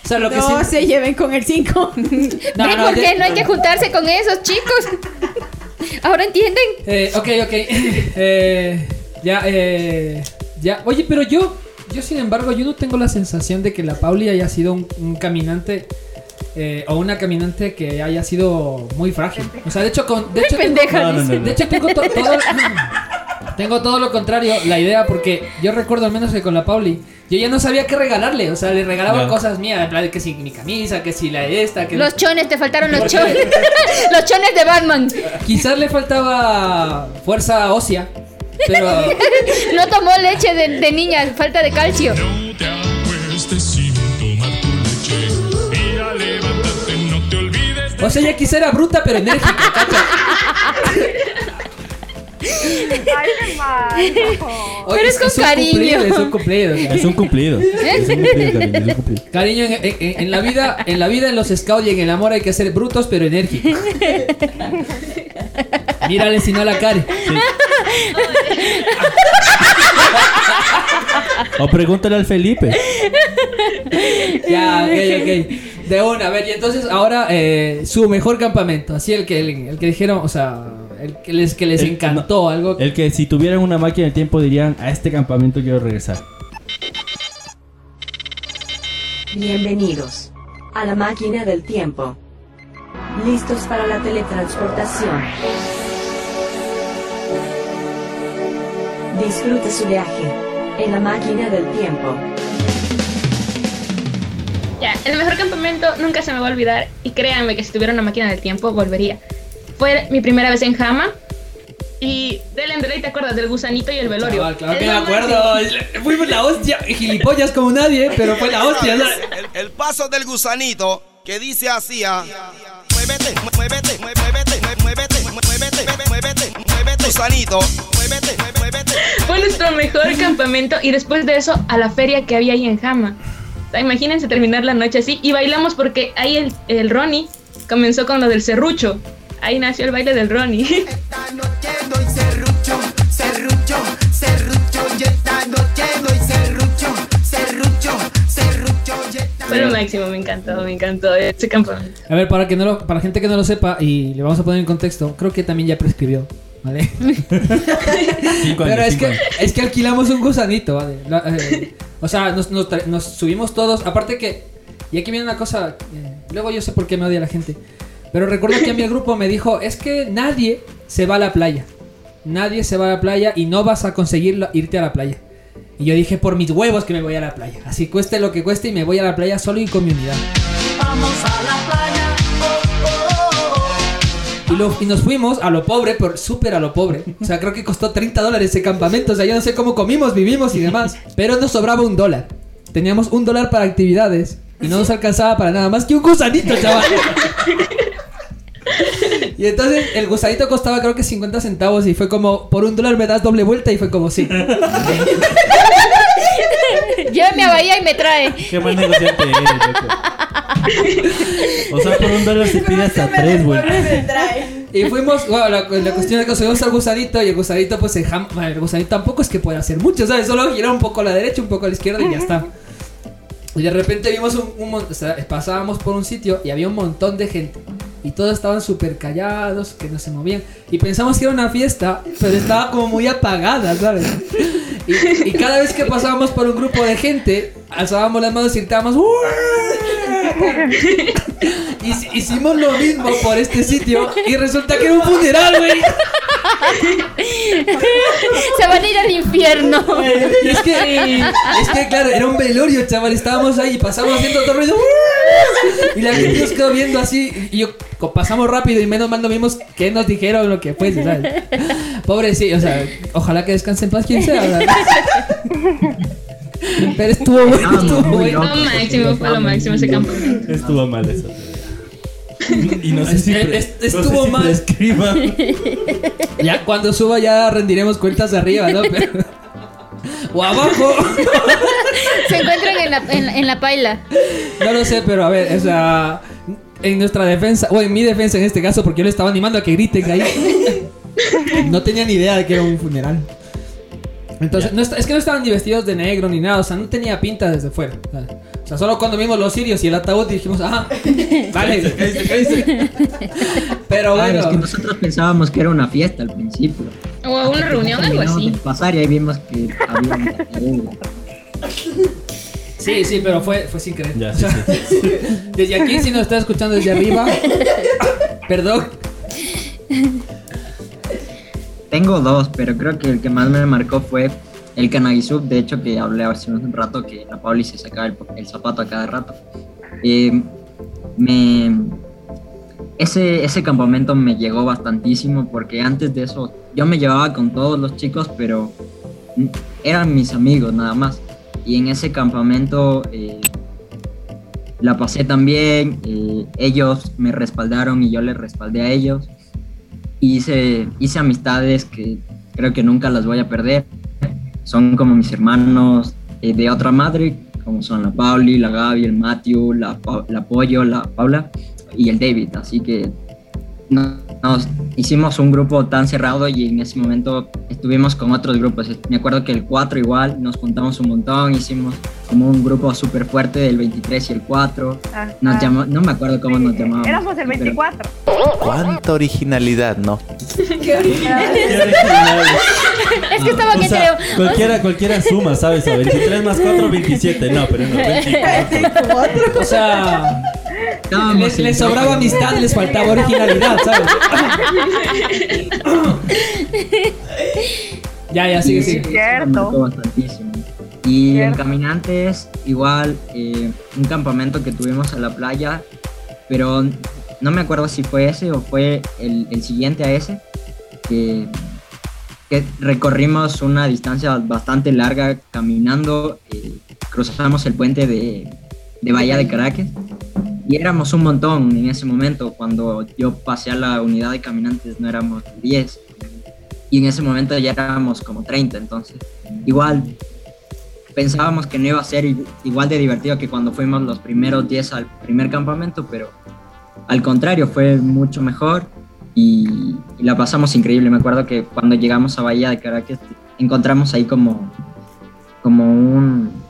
O sea, lo que No sí. se lleven con el 5. No, ¿Ven no, por ya- qué no hay que juntarse con esos chicos? ¿Ahora entienden? Eh, ok, ok. Eh, ya, eh. Ya. Oye, pero yo. Yo, sin embargo, yo no tengo la sensación de que la Pauli haya sido un, un caminante. eh, o una caminante que haya sido muy frágil. O sea, de hecho, con. De hecho, tengo- pendeja, No, no, no, de hecho, tengo to- todo. Tengo todo lo contrario, la idea, porque yo recuerdo al menos que con la Pauli, yo ya no sabía qué regalarle, o sea, le regalaba Ya. cosas mías, en plan de que si mi camisa, que si la esta, que Los chones, te faltaron los chones. los chones de Batman. quizás le faltaba fuerza ósea, pero No tomó leche de, de niña, falta de calcio. No te acuestes sin tomar tu leche. Y al levantarte no te olvides de o sea, ella quizá era bruta pero enérgica, ¿cacha? Ay, qué mal. Oye, Pero es con un cariño. cumplido, es un cumplido. Es un cumplido. Es un cumplido, cariño, es un cumplido. Cariño, en, en- en la vida, en la vida, en los scouts y en el amor hay que ser brutos pero enérgicos. Mírale si no la care. O pregúntale al Felipe. Ya, ok, ok. De una, a ver, y entonces ahora eh, su mejor campamento, así el que, el, el que dijeron, o sea, el que les, que les El- encantó, algo El que si tuvieran una máquina del tiempo dirían, a este campamento quiero regresar. Bienvenidos a la máquina del tiempo. Listos para la teletransportación. Disfrute su viaje en la máquina del tiempo. Ya, el mejor campamento nunca se me va a olvidar. Y créanme que si tuviera una máquina del tiempo, volvería. Fue mi primera vez en Jama. Y del Andrei, ¿te acuerdas? Del gusanito y el velorio. Chaval, claro que me acuerdo. Fuimos la hostia, gilipollas como nadie, pero fue la hostia. ¿no? El, el paso del gusanito que dice así. ah, Muévete, muévete, muévete, muévete, muévete, muévete, muévete, gusanito. Muévete, muévete. Fue nuestro mejor campamento. Y después de eso, a la feria que había ahí en Jama. O sea, imagínense terminar la noche así. Y bailamos porque ahí el, el Ronnie comenzó con lo del serrucho. Ahí nació el baile del Ronnie. Esta noche doy serrucho, serrucho, serrucho, y esta noche doy serrucho, serrucho, serrucho, y esta Fue lo máximo, me encantó, me encantó ese campamento. A ver, para que no lo, para gente que no lo sepa y le vamos a poner en contexto, creo que también ya prescribió, ¿vale? Cinco años, Pero es cinco que, años. es que alquilamos un gusanito, ¿vale? La- eh, o sea, nos, nos nos subimos todos. Aparte que, y aquí viene una cosa, eh, luego yo sé por qué me odia la gente. Pero recuerdo que a el grupo me dijo, es que nadie se va a la playa. Nadie se va a la playa y no vas a conseguir irte a la playa. Y yo dije, por mis huevos que me voy a la playa. Así cueste lo que cueste y me voy a la playa solo y con mi unidad. Vamos a la playa. Y, lo- y nos fuimos a lo pobre, pero súper a lo pobre. O sea, creo que costó 30 dólares ese campamento. O sea, yo no sé cómo comimos, vivimos y demás. Pero nos sobraba un dólar. Teníamos un dólar para actividades. Y no nos alcanzaba para nada más que un gusanito, chaval. Y entonces el gusanito costaba creo que 50 centavos y fue como, por un dólar me das doble vuelta y fue como, sí. Llévame a Bahía y me trae. Qué buen negociante eres, loco. O sea, por un dólar se pide hasta tres, güey. Y fuimos, bueno, la, la cuestión es que subimos al gusanito y el gusanito pues el, jam- el gusanito tampoco es que pueda hacer mucho, ¿sabes? Solo girar un poco a la derecha, un poco a la izquierda y ya está. Y de repente vimos un, un o sea, pasábamos por un sitio y había un montón de gente. Y todos estaban súper callados, que no se movían. Y pensamos que era una fiesta, pero estaba como muy apagada, ¿sabes? Y, cada vez que pasábamos por un grupo de gente, alzábamos las manos y gritábamos Hicimos lo mismo por este sitio y resulta que era un funeral, güey. Se van a ir al infierno. Y es que, es que, claro, era un velorio, chaval. Estábamos ahí y pasamos haciendo todo ruido. Y la gente nos quedó viendo así. Y yo pasamos rápido y menos mal no vimos qué nos dijeron lo que fue, ¿sabes? Pobre, sí, o sea, ojalá que descanse en paz quien sea, ¿verdad? Pero estuvo bueno, estuvo bueno. Máximo, fue lo máximo ese campamento. Estuvo mal eso. Y no sé si, Es- pre- es- no sé estuvo si mal. Ya cuando suba ya rendiremos cuentas arriba, ¿no? Pero- O abajo. Se encuentran en la, en, la- en la paila. No lo sé, pero a ver, o sea, en nuestra defensa, o en mi defensa en este caso, porque yo le estaba animando a que griten ahí. No tenía ni idea de que era un funeral. Entonces, no está- es que no estaban ni vestidos de negro ni nada, o sea, no tenía pinta desde fuera. O sea, O sea, solo cuando vimos los sirios y el ataúd dijimos, ah, vale, cállate, cállate. Pero Ah, es bueno. que nosotros pensábamos que era una fiesta al principio. O una reunión, algo así. pasar y ahí vimos que había un. Sí, sí, pero fue, fue sin querer. Ya, O sí, sea, Desde aquí, si nos está escuchando desde arriba, perdón. Tengo dos, pero creo que el que más me marcó fue el Canagisub. De hecho, que hablé hace un rato que la Pauli se sacaba el, el zapato a cada rato. Eh, me, ese, ese campamento me llegó bastantísimo porque antes de eso yo me llevaba con todos los chicos, pero eran mis amigos nada más. Y en ese campamento eh, la pasé también, eh, ellos me respaldaron y yo les respaldé a ellos. Hice, hice amistades que creo que nunca las voy a perder. Son como mis hermanos eh, de otra madre, como son la Pauli, la Gaby, el Matthew, la, la Pollo, la Paula y el David. Así que no- nos hicimos un grupo tan cerrado y en ese momento estuvimos con otros grupos. Me acuerdo que el 4 igual, nos juntamos un montón, hicimos como un grupo súper fuerte del 23 y el 4. Ajá. Nos llamó, no me acuerdo cómo nos llamábamos. Éramos el pero- 24. Cuánta originalidad, ¿no? Qué original. Es que estaba O que sea, creo. cualquiera, cualquiera suma, ¿sabes? A 23 más 4, 27. No, pero no, 24. O sea, les, les sobraba amistad, les faltaba originalidad, ¿sabes? ya, ya, sigue, Sí, sigue. Cierto. Y en. Caminantes, igual, eh, un campamento que tuvimos a la playa, pero no me acuerdo si fue ese o fue el, el siguiente a ese, que, que recorrimos una distancia bastante larga caminando, eh, cruzamos el puente de, de Bahía de Caracas y éramos un montón en ese momento. Cuando yo pasé a la unidad de caminantes no éramos 10 y en ese momento ya éramos como 30, entonces igual pensábamos que no iba a ser igual de divertido que cuando fuimos los primeros 10 al primer campamento, pero al contrario, fue mucho mejor y, y la pasamos increíble. Me acuerdo que cuando llegamos a Bahía de Caracas encontramos ahí como, como un,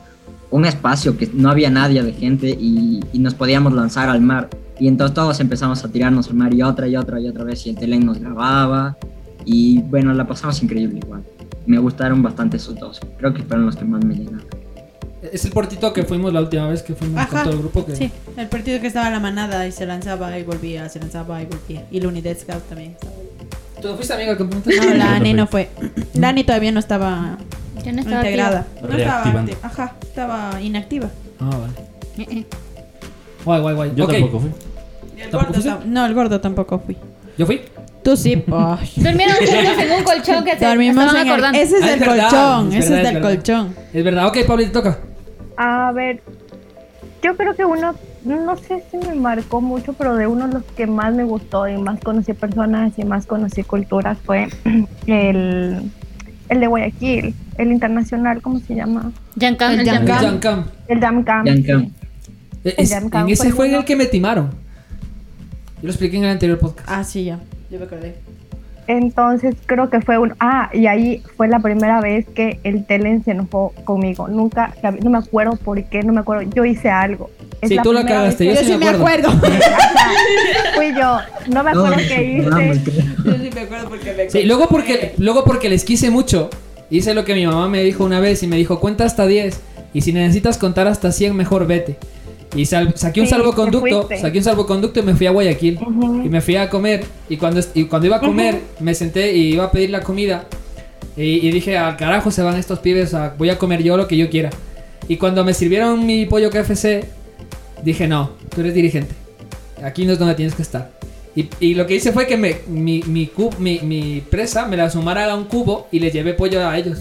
un espacio que no había nadie de gente y, y nos podíamos lanzar al mar. Y entonces todos empezamos a tirarnos al mar y otra y otra y otra vez y el telen nos grababa y bueno, la pasamos increíble igual. Me gustaron bastante esos dos. Creo que fueron los que más me llenaron. Es el portito que fuimos la última vez que fuimos con Ajá. todo el grupo. Que... Sí, el partido que estaba la manada y se lanzaba y volvía, se lanzaba y volvía. Y la unidad scout también. ¿Tú fuiste amiga campamento? No, la Ani no fue. La Ani todavía no estaba Ya no estaba integrada. activa. No estaba Ajá, estaba inactiva. Ah, vale. Eh, eh. Guay, guay, guay. Yo tampoco fui. El no, el gordo tampoco fui. ¿Yo fui? Tú sí, pues. Durmieron juntos en un colchón que se Dormimos estaban el- acordando. Ese es Ah, del verdad, colchón, ese es del verdad. colchón. Es verdad. Ok, Pablo, te toca. A ver, yo creo que uno, no sé si me marcó mucho, pero de uno de los que más me gustó y más conocí personas y más conocí culturas fue el, el de Guayaquil, el internacional, ¿cómo se llama? Yancam, El el Yancam. El. Yancam. En ese fue en el que me timaron. Yo lo expliqué en el anterior podcast. Ah, sí, ya. Yo me acordé. Entonces creo que fue un... Ah, y ahí fue la primera vez que el Telen se enojó conmigo. Nunca, no me acuerdo por qué, no me acuerdo. Yo hice algo. Es Sí, tú la cagaste, yo Yo sí me me acuerdo. acuerdo. Fui yo, no me acuerdo qué hice. Yo sí me acuerdo porque me Sí, luego porque, luego porque les quise mucho, hice lo que mi mamá me dijo una vez y me dijo, cuenta hasta 10 y si necesitas contar hasta 100, mejor vete. Y sal- saqué un Sí, salvoconducto, saqué un salvoconducto y me fui a Guayaquil. Y me fui a comer y cuando, y cuando iba a comer me senté y iba a pedir la comida y, y dije, al carajo se van estos pibes, a- voy a comer yo lo que yo quiera. Y cuando me sirvieron mi pollo KFC, dije, no, tú eres dirigente. Aquí no es donde tienes que estar. Y, y lo que hice fue que me, mi, mi, cub- mi, mi presa me la sumara a un cubo y le llevé pollo a ellos.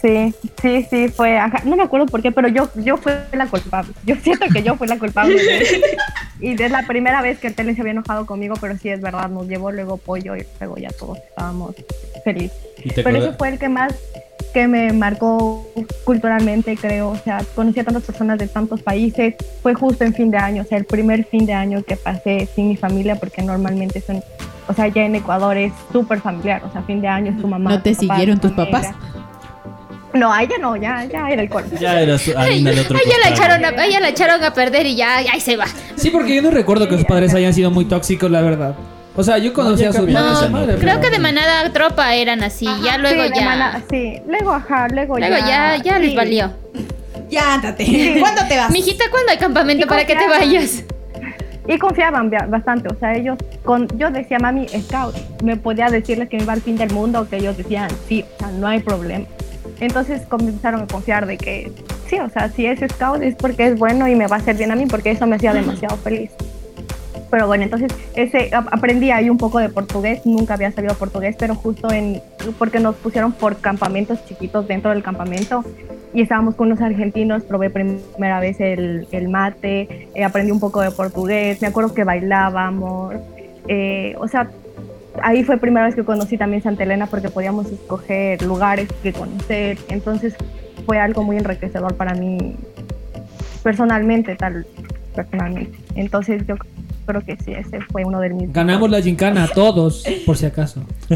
Sí, sí, sí, fue. ajá, No me acuerdo por qué, pero yo, yo fui la culpable. Yo siento que yo fui la culpable. y es la primera vez que el Telen se había enojado conmigo, pero sí es verdad, nos llevó luego pollo y luego ya todos estábamos felices. ¿Y te Pero ese fue el que más que me marcó culturalmente, creo. O sea, conocí a tantas personas de tantos países. Fue justo en fin de año, o sea, el primer fin de año que pasé sin mi familia, porque normalmente son, o sea, ya en Ecuador es súper familiar. O sea, fin de año es tu mamá. ¿No te papá, siguieron tu tus papás? No, a ella no, ya, ya era el colegio. Ya era su harina del otro Ay, la echaron a, ya la echaron a perder y ya, ahí se va. Sí, porque yo no recuerdo que sus padres hayan sido muy tóxicos, la verdad. O sea, yo conocí a su No, a su no, madre, Creo pero- que de manada tropa eran así, ya luego sí, ya. sí, luego ajá, luego, Luego ya, ya les sí. valió. Ya, ándate. ¿Cuándo te vas? Mijita, ¿cuándo hay campamento Y para que te confiaban. vayas? Y confiaban bastante, o sea, ellos, con, yo decía, mami, scout, me podía decirles que me iba al fin del mundo, que ellos decían, sí, o sea, no hay problema. Entonces comenzaron a confiar de que, sí, o sea, si es scout es porque es bueno y me va a hacer bien a mí, porque eso me hacía demasiado feliz. Pero bueno, entonces ese, ap- aprendí ahí un poco de portugués, nunca había sabido portugués, pero justo en, porque nos pusieron por campamentos chiquitos dentro del campamento y estábamos con unos argentinos, probé primera vez el, el mate, eh, aprendí un poco de portugués, me acuerdo que bailábamos, eh, o sea, ahí fue primera vez que conocí también Santa Elena porque podíamos escoger lugares que conocer, entonces fue algo muy enriquecedor para mí personalmente, tal, personalmente. Entonces yo creo que sí, ese fue uno de mis... Ganamos la gincana a todos, por si acaso.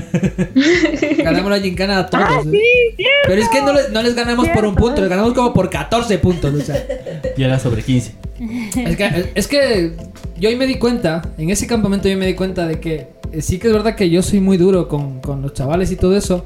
ganamos la gincana a todos. Ah, ¿eh? sí, cierto. Pero es que no, le- no les ganamos por un punto, les ganamos como por 14 puntos. O sea. Y era sobre 15. Es que, es que yo ahí me di cuenta, en ese campamento yo me di cuenta de que eh, sí que es verdad que yo soy muy duro con, con los chavales y todo eso,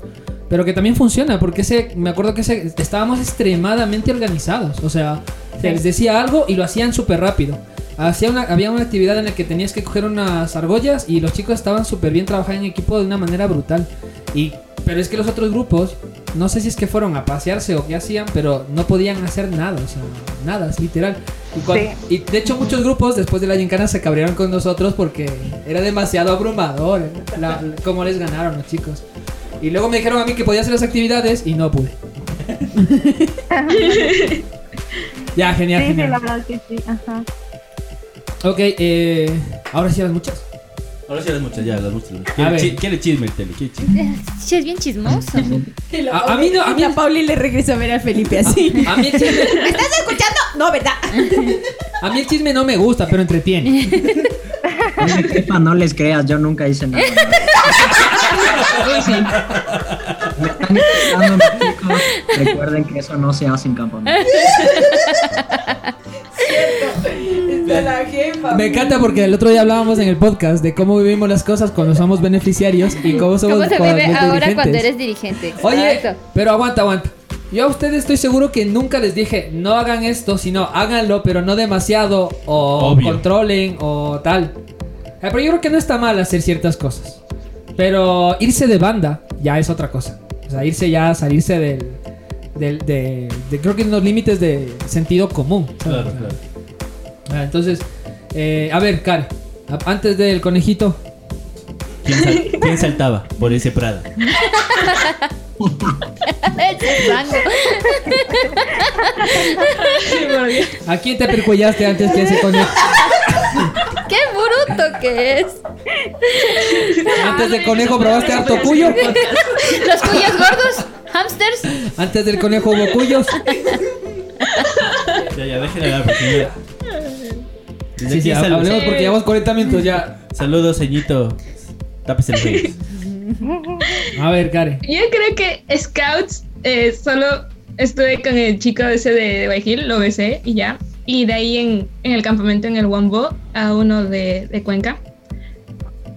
pero que también funciona, porque ese, me acuerdo que ese, estábamos extremadamente organizados, o sea, se les decía algo y lo hacían súper rápido. Hacía una, había una actividad en la que tenías que coger unas argollas y los chicos estaban súper bien trabajando en equipo de una manera brutal. Y, pero es que los otros grupos, no sé si es que fueron a pasearse o qué hacían, pero no podían hacer nada, o sea, nada, es literal. Y, cuan- Sí. y de hecho muchos grupos después de la gincana se cabrearon con nosotros porque era demasiado abrumador la- la- cómo les ganaron los chicos. Y luego me dijeron a mí que podía hacer las actividades y no pude. ya, genial, Sí, sí, genial. la verdad que sí, ajá. Ok, eh, ahora sí las muchas. Ahora sí las muchas, ya las muchas. A Quiere, ver. chi- quiere chisme el tele, quiere chisme. Sí, es bien chismoso. A, a mí no, a mí, La Pauli le regresa a ver al Felipe así. a mí el chisme, ¿Me estás escuchando? No, ¿verdad? a mí el chisme no me gusta, pero entretiene. Oye, no les creas, yo nunca hice nada. Me están escuchando. Recuerden que eso no se hace en campamento. Está la jefa. Me encanta porque el otro día hablábamos en el podcast de cómo vivimos las cosas cuando somos beneficiarios y cómo somos ¿Cómo se cuando vive ahora dirigentes. cuando eres dirigente? Oye, Exacto. pero aguanta, aguanta. Yo a ustedes estoy seguro que nunca les dije no hagan esto, sino háganlo, pero no demasiado o Obvio. controlen o tal. Eh, Pero yo creo que no está mal hacer ciertas cosas. Pero irse de banda ya es otra cosa. O sea, irse ya, salirse del, del- de, de- creo que en los límites de sentido común. ¿sabes? Claro, claro. Ah, entonces, eh, a ver, a- antes del conejito. ¿Quién, sal- quién saltaba por ese rango. ¿A quién te percuellaste antes que ese conejo? ¡Qué bruto que es! Antes del conejo probaste harto cuyo. Los cuyos gordos, hamsters. Antes del conejo hubo cuyos. Ya, ya, déjenle hablar, porque Desde Sí, sí, salud- hablemos porque llevamos 40 minutos ya. Saludos, ceñito. Tápese los oídos. A ver, Karen. Yo creo que Scouts eh, solo estuve con el chico ese de Guayquil, lo besé y ya. Y de ahí en, en el campamento en el Wombo a uno de, de Cuenca.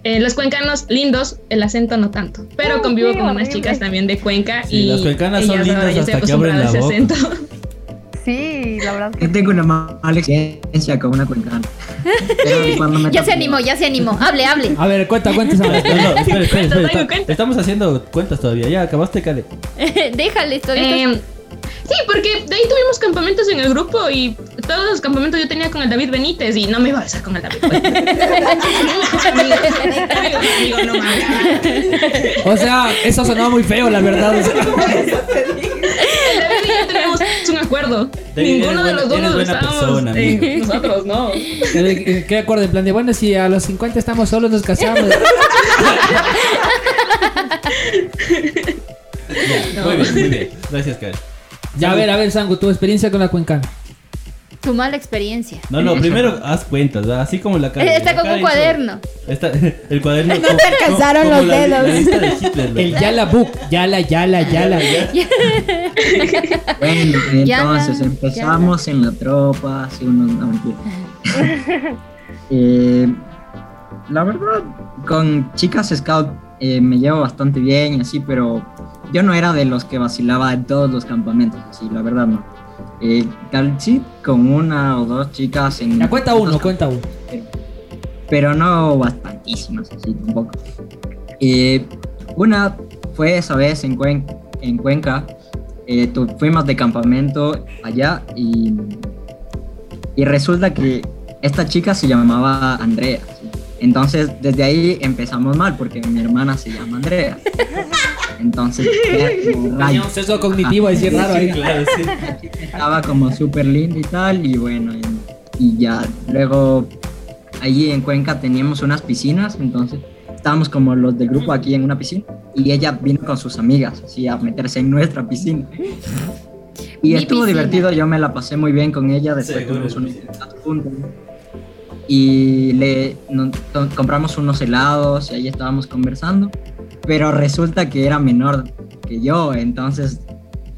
Eh, los cuencanos lindos, el acento no tanto. Pero convivo con unas chicas también de Cuenca. Sí, y las cuencanas son lindas hasta que abren la ese boca. Sí, la verdad que Yo tengo una mala experiencia con una cuencana. Ya se animó, ya se animó. Hable, hable. A ver, cuenta, cuenta No, no, espera, espera, espera, Cuenta, está- cuenta. Estamos haciendo cuentas todavía. Ya, acabaste, Kale. Déjale, estoy. Eh, sí, porque de ahí tuvimos campamentos en el grupo y todos los campamentos yo tenía con el David Benítez y no me iba a besar con el David. O sea, eso sonaba muy feo, la verdad. o sea. Tenemos un acuerdo. David, Ninguno de los dos nos persona, eh, nosotros no. Eh, ¿Qué acuerdo? En plan de, bueno, si a los 50 estamos solos, nos casamos. Muy bien, muy bien. Gracias, Kale. Ya, a ver, a ver, Sango, tu experiencia con la cuencana. Tu mala experiencia. No, no, primero haz cuentas, ¿verdad? así como la Kale. Está La con Kale un cuaderno. Está, el cuaderno. No te alcanzaron los la, dedos. La lista de Hitler. El Yala Book. Yala, Yala, Yala. Bueno, entonces empezamos en la tropa, así unos no. Eh, la verdad, con chicas scout eh, me llevo bastante bien y así, pero yo no era de los que vacilaba en todos los campamentos, así, la verdad no. Eh, tal- sí, con una o dos chicas en... Ya cuenta uno, cuenta uno. pero no bastantísimas, así tampoco. Eh, una fue esa vez en, Cuen- en Cuenca, eh, tu- fuimos de campamento allá y, y resulta que esta chica se llamaba Andrea. ¿sí? Entonces desde ahí empezamos mal porque mi hermana se llama Andrea. Entonces Tenía un sesgo cognitivo, sí es raro. ahí. Claro, sí. Estaba como súper linda y tal, y bueno, y, y ya. Luego, allí en Cuenca teníamos unas piscinas, entonces estábamos como los del grupo aquí en una piscina, y ella vino con sus amigas, así a meterse en nuestra piscina. Y Mi estuvo piscina. divertido, yo me la pasé muy bien con ella, después Seguro, tuvimos sí. unos juntos. Y le to- compramos unos helados y ahí estábamos conversando, pero resulta que era menor que yo, entonces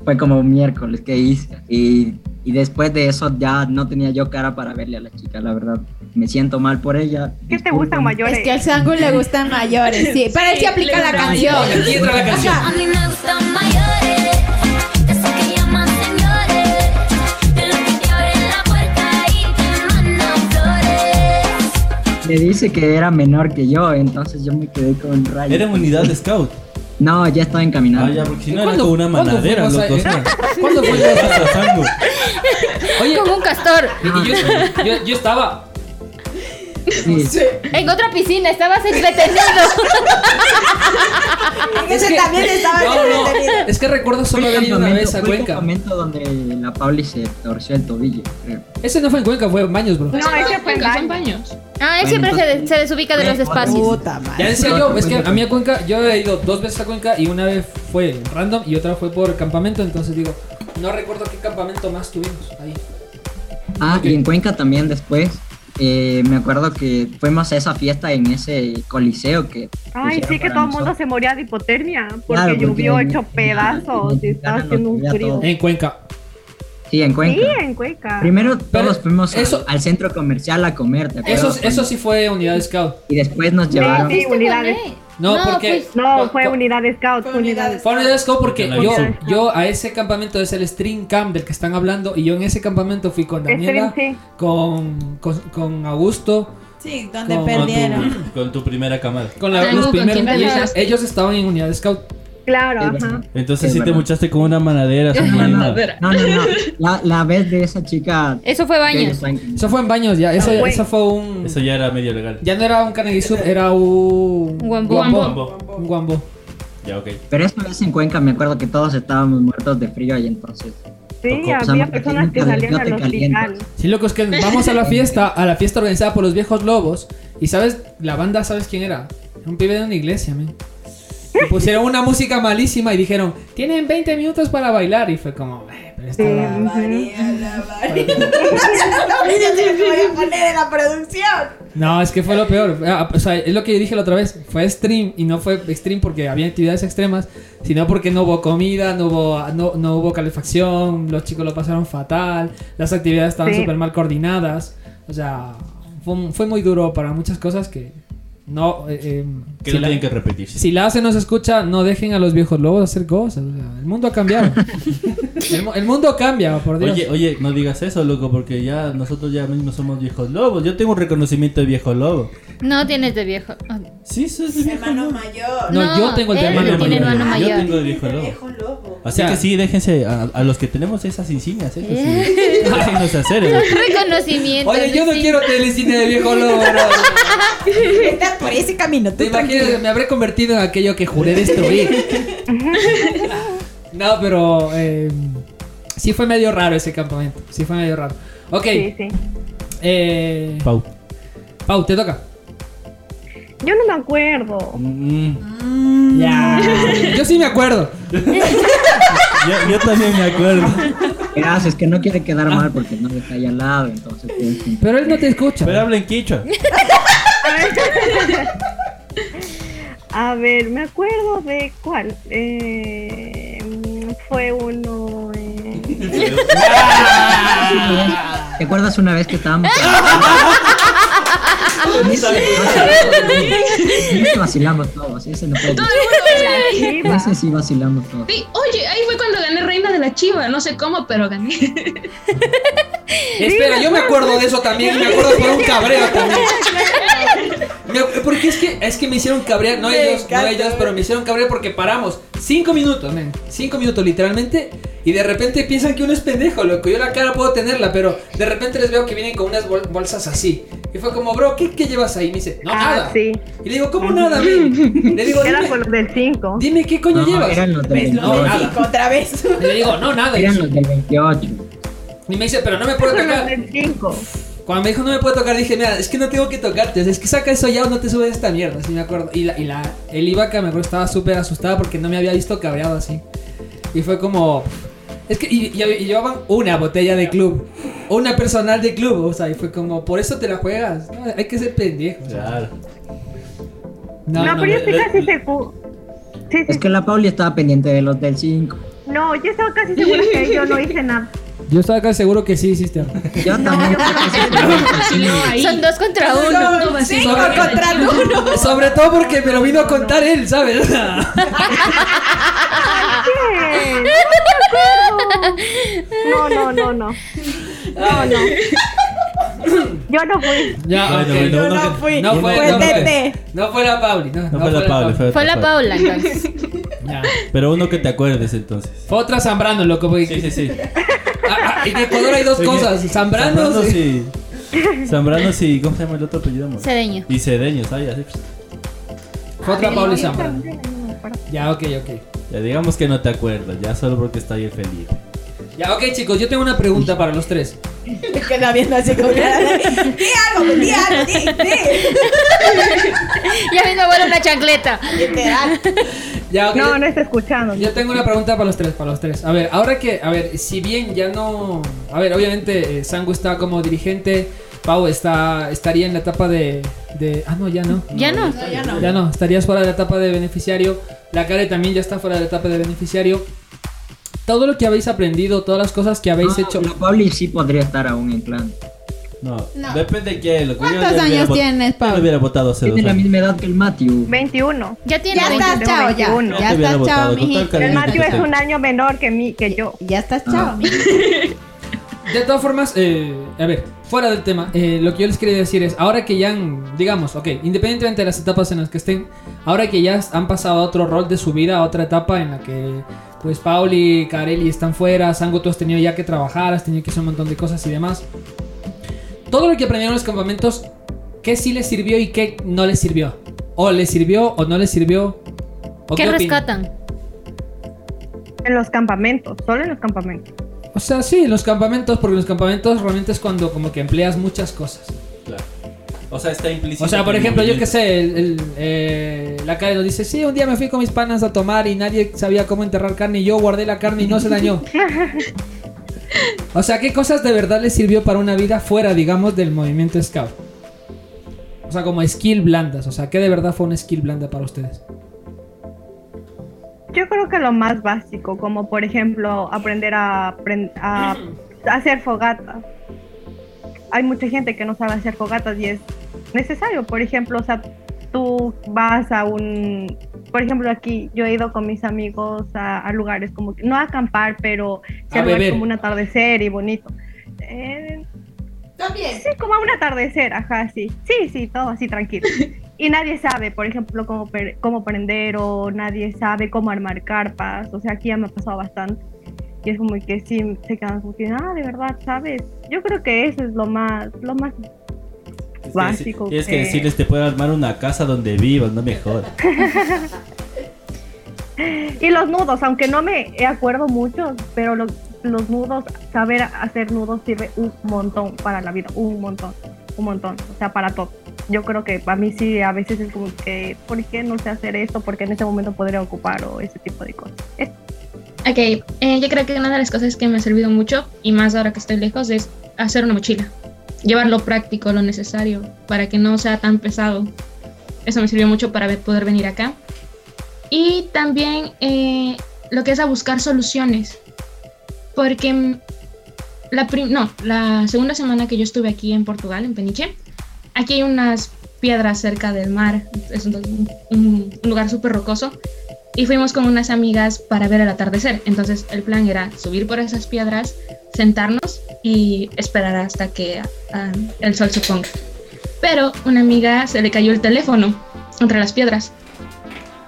fue como miércoles que hice. Y, y después de eso ya no tenía yo cara para verle a la chica, la verdad. Me siento mal por ella. ¿Qué te gustan mayores? Es que al Sangu le gustan mayores. Sí, para él se aplica la canción. La canción. Ajá. mí me gustan mayores, Me dice que era menor que yo, entonces yo me quedé con rayos. Era unidad de scout. No, ya estaba encaminado. Ah, ya, porque si no era ¿Cuándo- como una manadera, a- o sea. ¿Cuándo fue Sango? Oye, Como un castor. yo, yo, yo estaba. Sí. En otra piscina, estabas entretenido. Ese que- también estaba No, no, entretenido. es que recuerdo solo haber ido una vez a fue el Cuenca. campamento donde la Pauli se torció el tobillo, creo. Ese no fue en Cuenca, fue en Baños, bro. No, ese fue en Son baños. Ah, él Bueno, siempre se, entonces- se desubica de los espacios. Puta Ya madre. en serio, es que a mí a Cuenca, yo he ido dos veces a Cuenca y una vez fue random y otra fue por campamento, entonces digo, no recuerdo qué campamento más tuvimos ahí. Ah, y en Cuenca también después. Eh, me acuerdo que fuimos a esa fiesta en ese coliseo que. Ay, sí, que todo el mundo se moría de hipotermia porque Claro, porque llovió en- hecho pedazos y estaba haciendo un frío. todo. En Cuenca. Sí, en Cuenca. Sí, en Cuenca. Primero Pero todos fuimos al- eso- al, centro comercial a comer, ¿te acuerdas? Eso, eso sí fue unidad de scout. Y después nos llevaron. Sí, unidades. No, porque- pues, No, fue unidad de scout, fue unidad de Fue unidad de scout porque yo, yo a ese campamento es el Stream Camp del que están hablando y yo en ese campamento fui con Daniela, Stream, sí. con, con, con Augusto, Sí, donde Con- perdieron. Con tu primera camada. con la- los ¿con primeros. ellos, ellos estaban en unidad de scout. Claro, Es ajá. verdad. Entonces Es sí te muchaste con una manadera. No, no, ¿no? no. La, la vez de esa chica. Eso fue baños. Eso fue en baños ya. Eso, güey. eso fue un. Eso ya era medio legal. Ya no era un Carnegie era un. Guambo. Guambo. Un guambo. Ya, ok. Pero esa vez en Cuenca me acuerdo que todos estábamos muertos de frío y entonces. Sí, O sea, había personas que salían al hospital. Sí, loco, es que vamos a la fiesta, a la fiesta organizada por los viejos lobos. Y sabes, la banda, ¿sabes quién era? Un pibe de una iglesia, man. Y pusieron una música malísima y dijeron, tienen 20 minutos para bailar. Y fue como, "Eh, pero esta la- vídeos sí los voy a poner en la producción. No, es que fue lo peor. Ah, O sea, es lo que yo dije la otra vez. Fue stream y no fue stream porque había actividades extremas, sino porque no hubo comida, no hubo, no, no hubo calefacción, los chicos lo pasaron fatal, las actividades estaban Sí. súper mal coordinadas. O sea, fue, fue muy duro para muchas cosas que no... eh, eh, Que si no la- tienen que repetirse. Si la hace no se escucha, no dejen a los viejos lobos hacer cosas. el mundo ha cambiado. el, mu- el mundo cambia, por Dios. Oye, oye, no digas eso, loco, porque ya nosotros ya mismo somos viejos lobos. Yo tengo un reconocimiento de viejo lobo. No tienes de viejo. Sí, soy de viejo Hermano lobo. mayor. No, yo tengo el de hermano mayor. hermano Yo tengo de viejo lobo. Viejo lobo. Así O sea- que sí, déjense a, a los que tenemos esas insignias, eso sí. Eh. Déjenos hacer. ¿eh? Reconocimiento. Oye, yo no sí. quiero telecine de viejo lobo, bro. Por ese camino, tú ¿Te imaginas? tranquilo. Me habré convertido en aquello que juré destruir. no, pero eh, sí fue medio raro ese campamento. Sí fue medio raro. Ok. Sí, sí. Eh, Pau. Pau, te toca. Yo no me acuerdo. Mm, Ya. Yo sí me acuerdo. yo, yo también me acuerdo. ¿Qué haces? Que no quiere quedar mal porque no está ahí al lado, entonces que- Pero él no te escucha. Pero habla en quichua. A ver, me acuerdo de cuál. Eh, fue uno. eh, ¿Te acuerdas una vez que estábamos? Ese vacilamos todos, ese no puede. Todo el mundo. Ese sí vacilamos todos. Sí, oye, ahí fue cuando gané reina de la chiva. No sé cómo, pero gané. Espera, yo me acuerdo de eso también. Me acuerdo por un cabreo también. Me- porque es que, es que me hicieron cabrear, no Me ellos, no ellos, pero me hicieron cabrear porque paramos cinco minutos, men, cinco minutos literalmente, y de repente piensan que uno es pendejo, loco. Yo la cara puedo tenerla, pero de repente les veo que vienen con unas bol- bolsas así. Y fue como, bro, ¿qué, qué llevas ahí? Y me dice, no, ah, nada. sí. Y le digo, ¿cómo nada, men? Le digo, Era por los del 5. dime qué coño No, llevas. eran los del ¿Ves? Lo 28. del cinco otra vez. Y le digo, no, nada. Y Eran los del 28. me dice, pero no me puedo Fueron los tocar. del 5. Cuando me dijo no me puedo tocar, dije, mira, es que no tengo que tocarte, es que saca eso ya o no te subes esta mierda, así me acuerdo. Y la, y la, el Ibaka me acuerdo estaba súper asustada porque no me había visto cabreado así. Y fue como, es que, y, y- y llevaban una botella de club, una personal de club, o sea, y fue como, por eso te la juegas, no, hay que ser pendejo. o sea. Claro. No, No, no, pero yo estoy casi seguro. Sí, sí. Es que la Pauli estaba pendiente de los del 5. No, yo estaba casi segura que yo no hice nada. Yo estaba casi seguro que sí hiciste algo. Yo también. Son dos contra uno. No. Cinco contra uno. Sobre todo porque me lo vino a contar él, ¿sabes? ¿Qué? No. No, no, no, no. No, no. Yo no fui. ya, Bueno, ok. bueno, Yo no fui. No fue, Fue no fue. No la Pauli, no, No fue la Paula, fue, Fue la. Paula, entonces. Ya. Pero uno que te acuerdes entonces. Fue otra Zambrano, loco. Porque Sí, sí, sí. Ah, ah, en Ecuador hay dos Oye, cosas: Zambrano. Zambranos y. Zambranos y. ¿Cómo se llama el otro apellido? amor? Cedeño. Y Cedeños, ay, así. Fue otra y Yo Zambrano. Ya, ok, ok. Ya digamos que no te acuerdas, ya solo porque está ahí el Felipe. Ya, ok, chicos, yo tengo una pregunta para los tres. Que la viendo así como. Di algo, di algo, di, di. Ya mismo vuela una chancleta. Literal. Ya, ok. No, no está escuchando. Yo tengo una pregunta para los tres, para los tres. A ver, ahora que, a ver, si bien ya no, a ver, obviamente eh, Sangu está como dirigente, Pau está, estaría en la etapa de, de, ah no, ya no. Ya no. No, ya no. Ya no, estarías fuera de la etapa de beneficiario. La Care también ya está fuera de la etapa de beneficiario. Todo lo que habéis aprendido, todas las cosas que habéis No, hecho. La Pauli sí podría estar aún en clan. No, No. depende de quién. Lo que yo ¿Cuántos ya hubiera años tienes, yo Pau? lo hubiera votado hace dos Tiene la misma edad que el Matthew. 21. Ya tiene Ya 20. estás chao, ya. 21. Ya estás chao, votado, cariño El Matthew es un año menor que mí, que yo. Ya estás chao, Ah. De todas formas, eh, a ver, fuera del tema, eh, lo que yo les quería decir es, ahora que ya han, digamos, ok, independientemente de las etapas en las que estén, ahora que ya han pasado a otro rol de su vida, a otra etapa en la que, pues, Pauli y Kareli están fuera, Sango, tú has tenido ya que trabajar, has tenido que hacer un montón de cosas y demás. Todo lo que aprendieron en los campamentos, ¿qué sí les sirvió y qué no les sirvió? ¿O les sirvió o no les sirvió? ¿O ¿Qué opinan? rescatan? En los campamentos, solo en los campamentos. O sea, sí, en los campamentos, porque en los campamentos realmente es cuando como que empleas muchas cosas. O sea, está implícito. O sea, por ejemplo, yo que sé, el, el, eh, la Karen nos dice, sí, un día me fui con mis panas a tomar y nadie sabía cómo enterrar carne y yo guardé la carne y no se dañó. O sea, ¿qué cosas de verdad les sirvió para una vida fuera, digamos, del movimiento scout? O sea, como skill blandas. O sea, ¿qué de verdad fue una skill blanda para ustedes? Yo creo que lo más básico, como por ejemplo aprender a, hacer fogatas. Hay mucha gente que no sabe hacer fogatas y es necesario. Por ejemplo, o sea, tú vas a un, por ejemplo, aquí yo he ido con mis amigos a, a lugares como no a acampar, pero lugares beber. como un atardecer y bonito. Eh, También. Sí, como a un atardecer, ajá, sí. Sí, sí, todo así tranquilo. Y nadie sabe, por ejemplo, cómo, cómo prender o nadie sabe cómo armar carpas. O sea, aquí ya me ha pasado bastante. Y es como que sí, se quedan como que, ah, de verdad, ¿sabes? Yo creo que eso es lo más, lo más básico. Tienes que decirles, te puedo armar una casa donde vivas, no me jodas. Y los nudos, aunque no me acuerdo mucho, pero lo- los nudos, saber hacer nudos sirve un montón para la vida, un montón, un montón, o sea, para todo. Yo creo que para mí sí, a veces es como que, ¿por qué no sé hacer esto? Porque en ese momento podría ocupar o ese tipo de cosas. Ok, eh, yo creo que una de las cosas que me ha servido mucho, y más ahora que estoy lejos, es hacer una mochila. Llevar lo práctico, lo necesario, para que no sea tan pesado. Eso me sirvió mucho para poder venir acá. Y también eh, lo que es a buscar soluciones. Porque no, la segunda semana que yo estuve aquí en Portugal, en Peniche, aquí hay unas piedras cerca del mar. Es un lugar súper rocoso. Y fuimos con unas amigas para ver el atardecer. Entonces el plan era subir por esas piedras, sentarnos y esperar hasta que ah, el sol se ponga. Pero una amiga se le cayó el teléfono entre las piedras.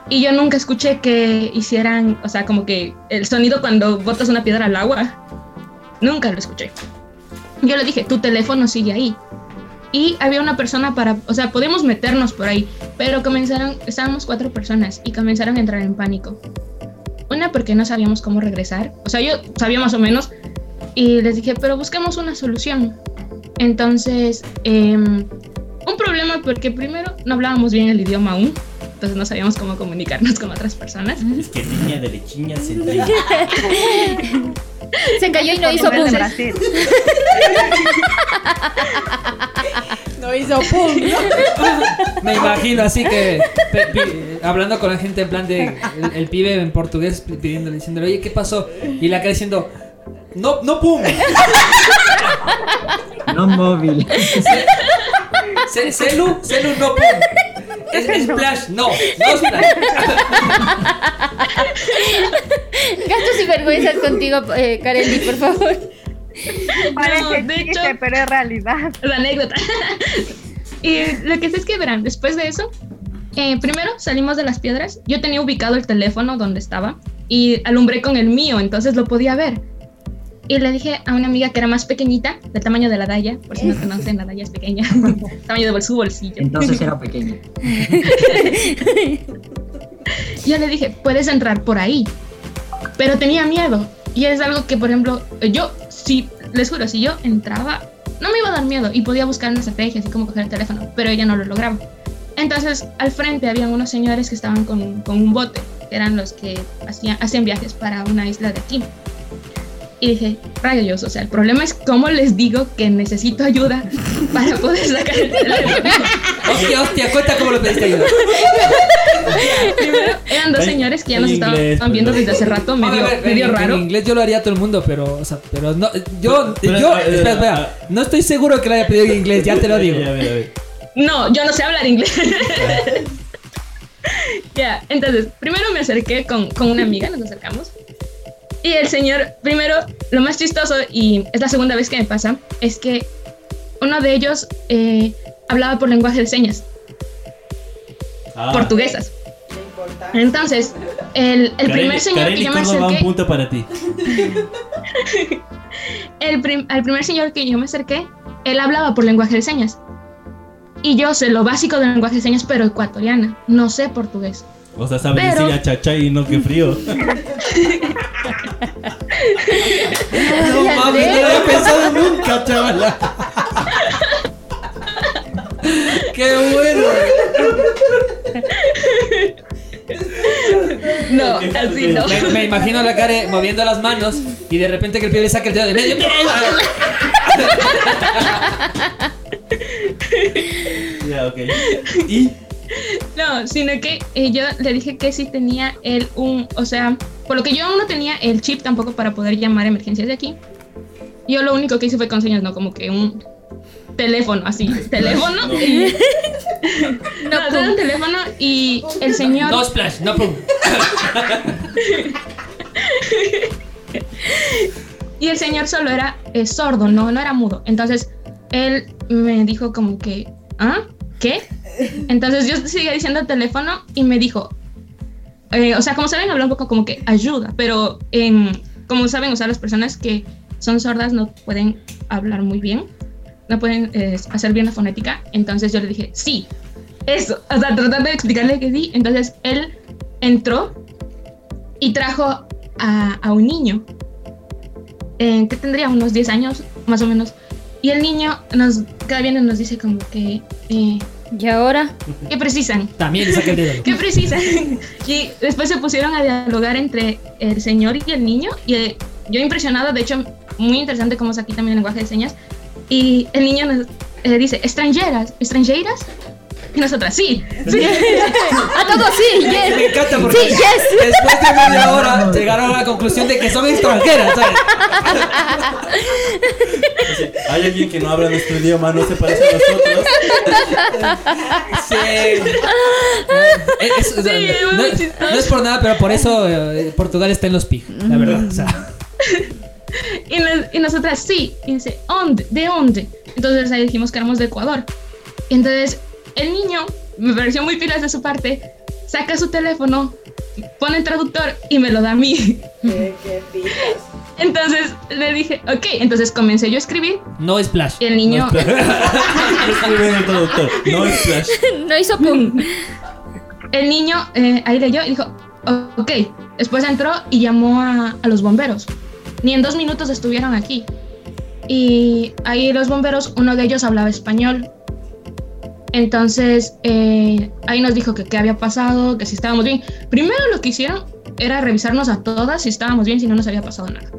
Y yo nunca escuché que hicieran, o sea, como que el sonido cuando botas una piedra al agua. Nunca lo escuché. Yo le dije, tu teléfono sigue ahí. Y había una persona para, o sea, podíamos meternos por ahí, pero comenzaron, estábamos cuatro personas y comenzaron a entrar en pánico. Una porque no sabíamos cómo regresar, o sea, yo sabía más o menos, y les dije, pero busquemos una solución. Entonces, em, un problema porque primero no hablábamos bien el idioma aún, entonces no sabíamos cómo comunicarnos con otras personas. Es que niña de lechiña se. Se cayó y no hizo pum. No hizo pum. Me imagino así que pe- pi- hablando con la gente en plan de el, el pibe en portugués pi- pidiéndole, diciéndole, oye, ¿qué pasó? Y la cara diciendo, no, no pum. No móvil. Ce- celu, celu, no pum. Es, es splash, no, no splash. Gastos y vergüenzas contigo, eh, Kareli, por favor. Parece de chiste, hecho- pero es realidad. la anécdota. y lo que sé es que verán, después de eso, eh, primero salimos de las piedras. Yo tenía ubicado el teléfono donde estaba y alumbré con el mío, entonces lo podía ver. Y le dije a una amiga que era más pequeñita, del tamaño de la Daya, por si no conocen, la Daya es pequeña, tamaño de su bolsillo. Entonces era pequeña. Yo le dije, puedes entrar por ahí. Pero tenía miedo. Y es algo que, por ejemplo, yo, si, les juro, si yo entraba, no me iba a dar miedo y podía buscar una estrategia, así como coger el teléfono, pero ella no lo lograba. Entonces, al frente habían unos señores que estaban con, con un bote, que eran los que hacían, hacían viajes para una isla de aquí. Y dije, rayos, o sea, el problema es cómo les digo que necesito ayuda para poder sacar el teléfono. Hostia, hostia, cuenta cómo lo pediste ayuda. Primero, eran dos señores que ya nos estaban inglés, viendo desde hace rato, medio, ver, medio en- raro. En inglés yo lo haría a todo el mundo, pero, o sea, pero no, yo, Pero- yo, pero- espera, espera, no estoy seguro que lo haya pedido en inglés, ya te lo digo. No, yo no sé hablar inglés. ya, entonces, primero me acerqué con, con una amiga, nos acercamos. Y el señor, primero, lo más chistoso, y es la segunda vez que me pasa, es que uno de ellos eh, hablaba por lenguaje de señas, Ah. portuguesas. Entonces, el, el primer Kareli- señor que yo me un acerqué, punto para ti. el prim- al primer señor que yo me acerqué, él hablaba por lenguaje de señas. Y yo sé lo básico del lenguaje de señas, pero ecuatoriana, no sé portugués. O sea, sabes Pero- decir achachay y no que frío. No mames, no lo había pensado nunca, chavala. ¡Qué bueno! No, así no. Me, me imagino a la Care moviendo las manos y de repente que el pibe le saque el dedo de medio. ya, ok. Y No, sino que eh, yo le dije que sí tenía él un, o sea, por lo que yo aún no tenía el chip tampoco para poder llamar a emergencias de aquí. Yo lo único que hice fue con señas, no como que un teléfono, así, teléfono y no, todo un teléfono y el señor No splash, no pum. y el señor solo era eh, sordo, no, no era mudo. Entonces él me dijo como que, ¿ah? ¿Qué? Entonces yo seguía diciendo el teléfono y me dijo, eh, o sea, como saben, habla un poco como que ayuda, pero em, como saben, o sea, las personas que son sordas no pueden hablar muy bien, no pueden eh, hacer bien la fonética. Entonces yo le dije, sí, eso, o sea, tratando de explicarle que sí. Entonces él entró y trajo a, a un niño eh, que tendría unos 10 años, más o menos. Y el niño nos, cada vez nos dice como que... eh, ¿Y ahora? ¿Qué precisan? También saqué el dedo. ¿Qué precisan? y después se pusieron a dialogar entre el señor y el niño. Y eh, yo impresionado, de hecho, muy interesante cómo es aquí también el lenguaje de señas. Y el niño nos eh, dice, extranjeras, extranjeras. Y nosotras, sí, sí. A todos sí, yes. Me encanta porque Sí, yes. después de media hora llegaron a la conclusión de que son extranjeras, ¿sabes? hay alguien que no habla nuestro idioma, no se parece a nosotros. Sí. Es- no, es por nada, pero por eso eh, Portugal está en los PIG, la verdad. O sea, Y, nos- y nosotras, sí. Y dice, ¿dónde? ¿De dónde? Entonces ahí dijimos que éramos de Ecuador. Y entonces el niño, me pareció muy pilas de su parte, saca su teléfono, pone el traductor y me lo da a mí. Entonces le dije, ok, entonces comencé yo a escribir no es Splash. y el niño... Escribe en el traductor. No es flash. No hizo pum. El niño eh, ahí leyó y dijo, ok. Después entró y llamó a, a los bomberos. Ni en dos minutos estuvieron aquí. Y ahí los bomberos, uno de ellos hablaba español. Entonces eh, ahí nos dijo que qué había pasado, que si estábamos bien. Primero lo que hicieron era revisarnos a todas si estábamos bien, si no nos había pasado nada.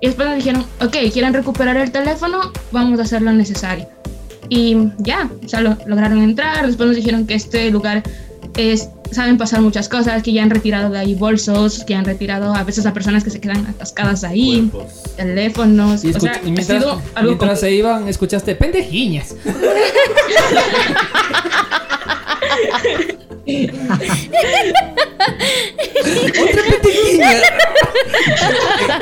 Y después nos dijeron, ok, quieren recuperar el teléfono, vamos a hacer lo necesario. Y ya, o sea, lo- lograron entrar. Después nos dijeron que este lugar es, saben pasar muchas cosas, que ya han retirado de ahí bolsos, que han retirado a veces a personas que se quedan atascadas ahí, teléfonos. Y, o sea, escuch- y ha mientras, sido algo mientras se iban, escuchaste pendejiñas. Otra pendejiña.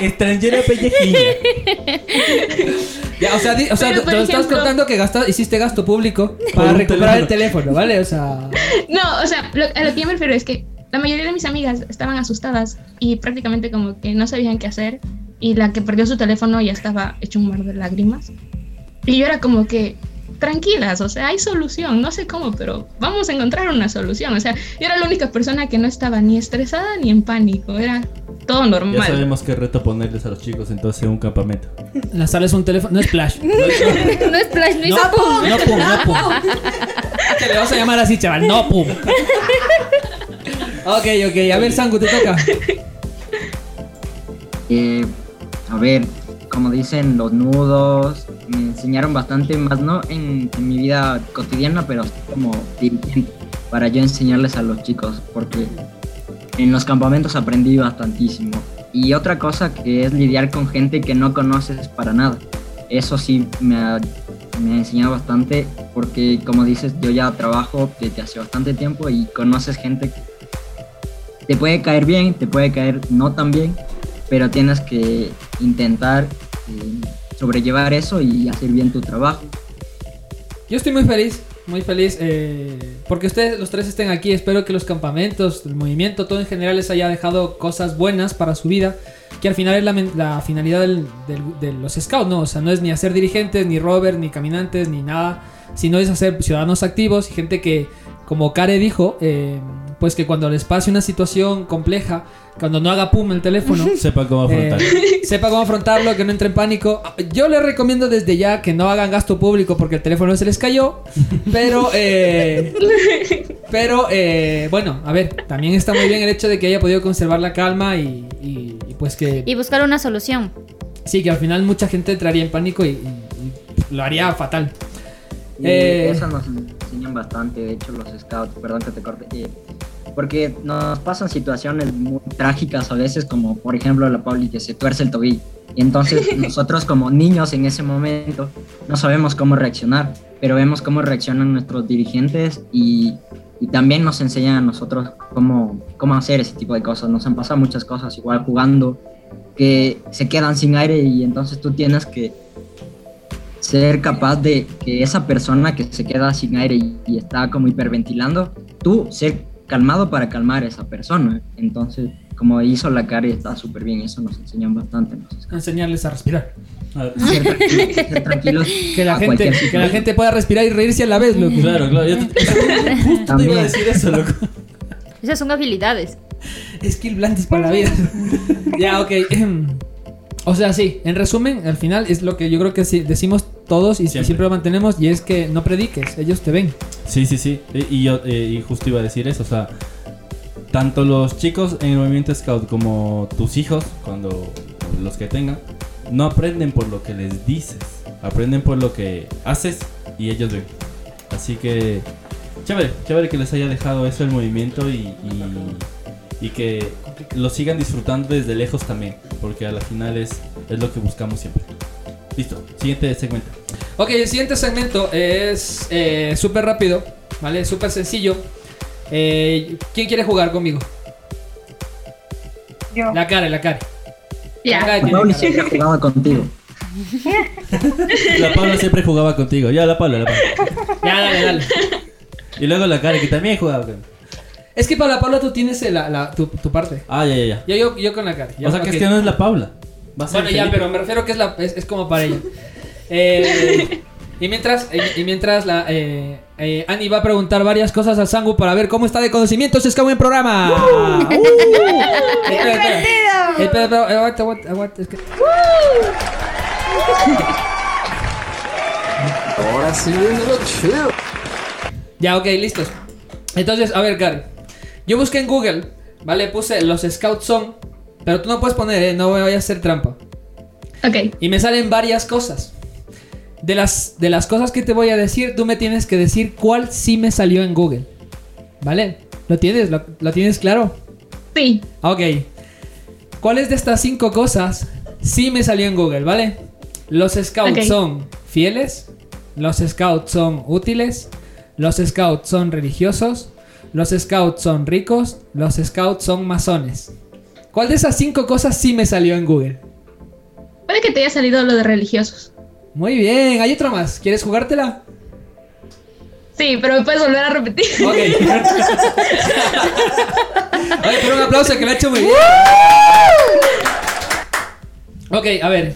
Extranjera pellejiña. Ya, o sea, di- o sea Pero, por estás ejemplo- contando que gasta- hiciste gasto público para un recuperar el teléfono. teléfono, ¿vale? O sea, No, o sea, lo, a lo que yo me refiero es que la mayoría de mis amigas estaban asustadas y prácticamente como que no sabían qué hacer y la que perdió su teléfono ya estaba hecho un mar de lágrimas. Y yo era como que, tranquilas, o sea, hay solución, no sé cómo, pero vamos a encontrar una solución. O sea, yo era la única persona que no estaba ni estresada ni en pánico, era todo Ya normal. sabemos qué reto ponerles a los chicos entonces en un campamento. la sala es un teléfono, no es Splash. No es flash, no No, pum. no pum, no pum. Te le vas a llamar así, chaval, no pum. Ok, ok, a ver, Sangu, te toca. Eh, a ver, como dicen, los nudos me enseñaron bastante más, no en, mi vida cotidiana, pero sí como dirigente, para yo enseñarles a los chicos, porque en los campamentos aprendí bastantísimo. Y otra cosa que es lidiar con gente que no conoces para nada. Eso sí me ha, me ha enseñado bastante, porque como dices, yo ya trabajo desde hace bastante tiempo y conoces gente que te puede caer bien, te puede caer no tan bien, pero tienes que intentar eh, sobrellevar eso y hacer bien tu trabajo. Yo estoy muy feliz, muy feliz eh, porque ustedes los tres estén aquí. Espero que los campamentos, el movimiento, todo en general les haya dejado cosas buenas para su vida. Que al final es la, la finalidad del- del- de los scouts, ¿no? O sea, no es ni hacer dirigentes, ni rovers, ni caminantes, ni nada. Sino es hacer ciudadanos activos y gente que, como Kare dijo, eh, pues que cuando les pase una situación compleja, cuando no haga pum el teléfono, Sepa cómo eh, sepa cómo afrontarlo, que no entre en pánico. Yo les recomiendo desde ya que no hagan gasto público porque el teléfono se les cayó. Pero, eh, pero eh, bueno, a ver, también está muy bien el hecho de que haya podido conservar la calma y, y- y pues que Y buscar una solución. sí, que al final mucha gente entraría en pánico y, y- y lo haría fatal. Y Eh, eso nos enseñan bastante, de hecho, los scouts, perdón que te corte. Porque nos pasan situaciones muy trágicas a veces, como por ejemplo la Pauli que se tuerce el tobillo. Y entonces nosotros como niños en ese momento no sabemos cómo reaccionar, pero vemos cómo reaccionan nuestros dirigentes y, y también nos enseñan a nosotros cómo, cómo hacer ese tipo de cosas. Nos han pasado muchas cosas igual jugando que se quedan sin aire y entonces tú tienes que ser capaz de que esa persona que se queda sin aire y, y está como hiperventilando, tú ser calmado para calmar a esa persona. Entonces, como hizo la cara está súper bien, eso nos enseñan bastante. nos enseñarles a respirar. Ser tranquilos, ser tranquilos Que la, a gente, que la gente pueda respirar y reírse a la vez, loco. Claro, claro. Yo justo te iba a decir eso, loco. Esas son habilidades. Skill blandes para la vida. ya, ok. O sea, sí, en resumen, al final es lo que yo creo que decimos todos y siempre. lo mantenemos y es que no prediques, ellos te ven. Sí, sí, sí. Y, yo eh, y justo iba a decir eso. O sea, tanto los chicos en el movimiento scout como tus hijos, cuando los que tengan, no aprenden por lo que les dices, aprenden por lo que haces y ellos ven. Así que chévere, chévere que les haya dejado eso el movimiento y, y, y que lo sigan disfrutando desde lejos también, porque a la final es, es lo que buscamos siempre. Listo, siguiente segmento. Ok, el siguiente segmento es eh, súper rápido, ¿vale? Súper sencillo. Eh, ¿Quién quiere jugar conmigo? Yo. La cara, la cara. Ya. La cara cara. siempre ha jugado contigo. La Paula siempre jugaba contigo. Ya, la Paula, la Paula. Ya, dale, dale. Y luego la Karen, que también jugaba con. Es que para la Paula tú tienes la, la- tu, tu parte. Ah, ya, ya, ya. Yo, yo, yo con la cara. O sea que es que no es la Paula. Va a ser Bueno, ya, pero me refiero que es, la, es, es como para ella. Eh, y mientras, y, y mientras la, eh, eh, Ani va a preguntar varias cosas al Sangu para ver cómo está de conocimientos, es como en programa. Uh. Que- Ahora sí viene lo chido. Ya, ok, listos. Entonces, a ver, Gary. Yo busqué en Google, ¿vale? Puse los Scouts son. Pero tú no puedes poner, ¿eh? No voy a hacer trampa. Ok. Y me salen varias cosas. De las, de las cosas que te voy a decir, tú me tienes que decir cuál sí me salió en Google. ¿Vale? ¿Lo tienes? ¿Lo, lo tienes claro? Sí. Ok. ¿Cuáles de estas cinco cosas sí me salió en Google, ¿vale? Los scouts son fieles, los scouts son útiles, los scouts son religiosos, los scouts son ricos, los scouts son masones. ¿Cuál de esas cinco cosas sí me salió en Google? Puede que te haya salido lo de religiosos. Muy bien, hay otra más. ¿Quieres jugártela? Sí, pero me puedes volver a repetir. Ok. Pero un aplauso que lo ha hecho muy bien. Ok, a ver.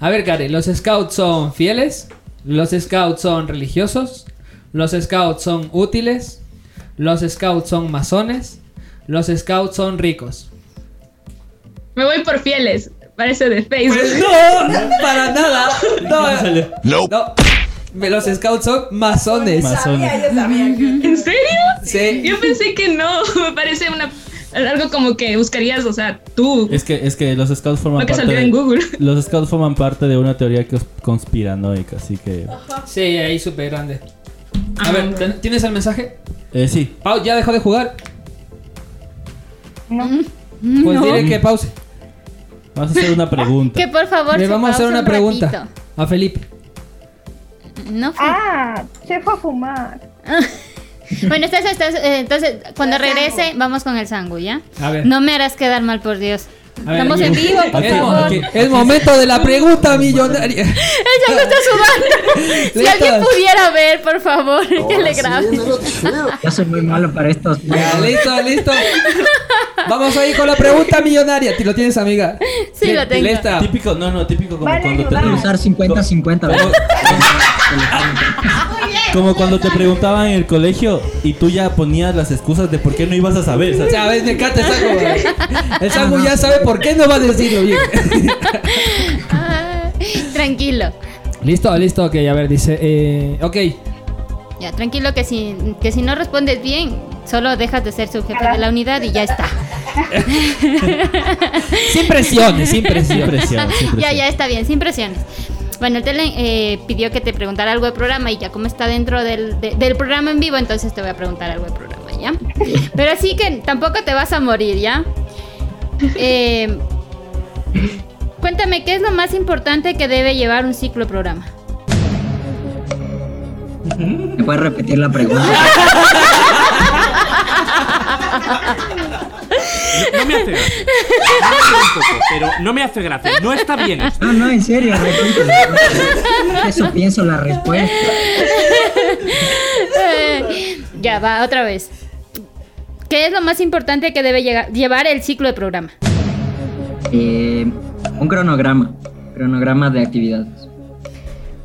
A ver, Kare, los scouts son fieles, los scouts son religiosos, los scouts son útiles, los scouts son masones, los scouts son ricos. Me voy por fieles. Parece de Facebook. Pues no, para nada. No, no. Los scouts son masones. Masones. ¿En serio? Sí. Yo pensé que no. Me parece una algo como que buscarías, o sea, tú. Es que, es que los scouts forman Lo que parte salió de, en Google. Los scouts forman parte de una teoría que es conspiranoica, así que... Sí, ahí súper grande. A ver, ¿ten- ¿tienes el mensaje? Eh, sí. Pau, ¿ya dejó de jugar? No. Pues No. dile que pause. Vamos a hacer una pregunta. Que por favor Le se vamos a hacer una un pregunta ratito. a Felipe. No fue- Ah, se fue a fumar. Bueno, estás, estás, eh, entonces cuando regrese vamos con el sangu, ¿ya? A ver. No me harás quedar mal, por Dios. A ver, Estamos en vivo, por es, favor. es momento de la pregunta millonaria. El chango está sudando. si alguien pudiera ver, por favor, que le grabe. Yo soy muy malo para estos. Ya, listo, listo. Vamos ahí con la pregunta millonaria. ¿Lo tienes, amiga? Sí, lo tengo. Lista. Típico, no, no, típico como cuando te a usar 50-50. ¿verdad? Como cuando te preguntaban en el colegio y tú ya ponías las excusas de por qué no ibas a saber. ¿sabes? Ya ves, me encanta el Sangu. güey. El ya sabe por qué no va a decirlo bien. Ah, tranquilo. Listo, listo, ok, a ver, dice. Eh, ok. Ya, tranquilo que si, que si no respondes bien, solo dejas de ser su jefe de la unidad y ya está. Sin presiones, sin presiones. Sin sin. Ya, ya está bien, sin presiones. Bueno, el tele eh, pidió que te preguntara algo del programa y ya como está dentro del, de- del programa en vivo, entonces te voy a preguntar algo del programa, ¿ya? Pero así que tampoco te vas a morir, ¿ya? Eh, cuéntame, ¿qué es lo más importante que debe llevar un ciclo programa? ¿Me puedes repetir la pregunta? No me hace gracia. No me poco, pero no me hace gracia. No está bien esto. No, no, en serio. Eso pienso la respuesta. Eh, ya va, otra vez. ¿Qué es lo más importante que debe llevar el ciclo de programa? Eh, un cronograma. Cronograma de actividades.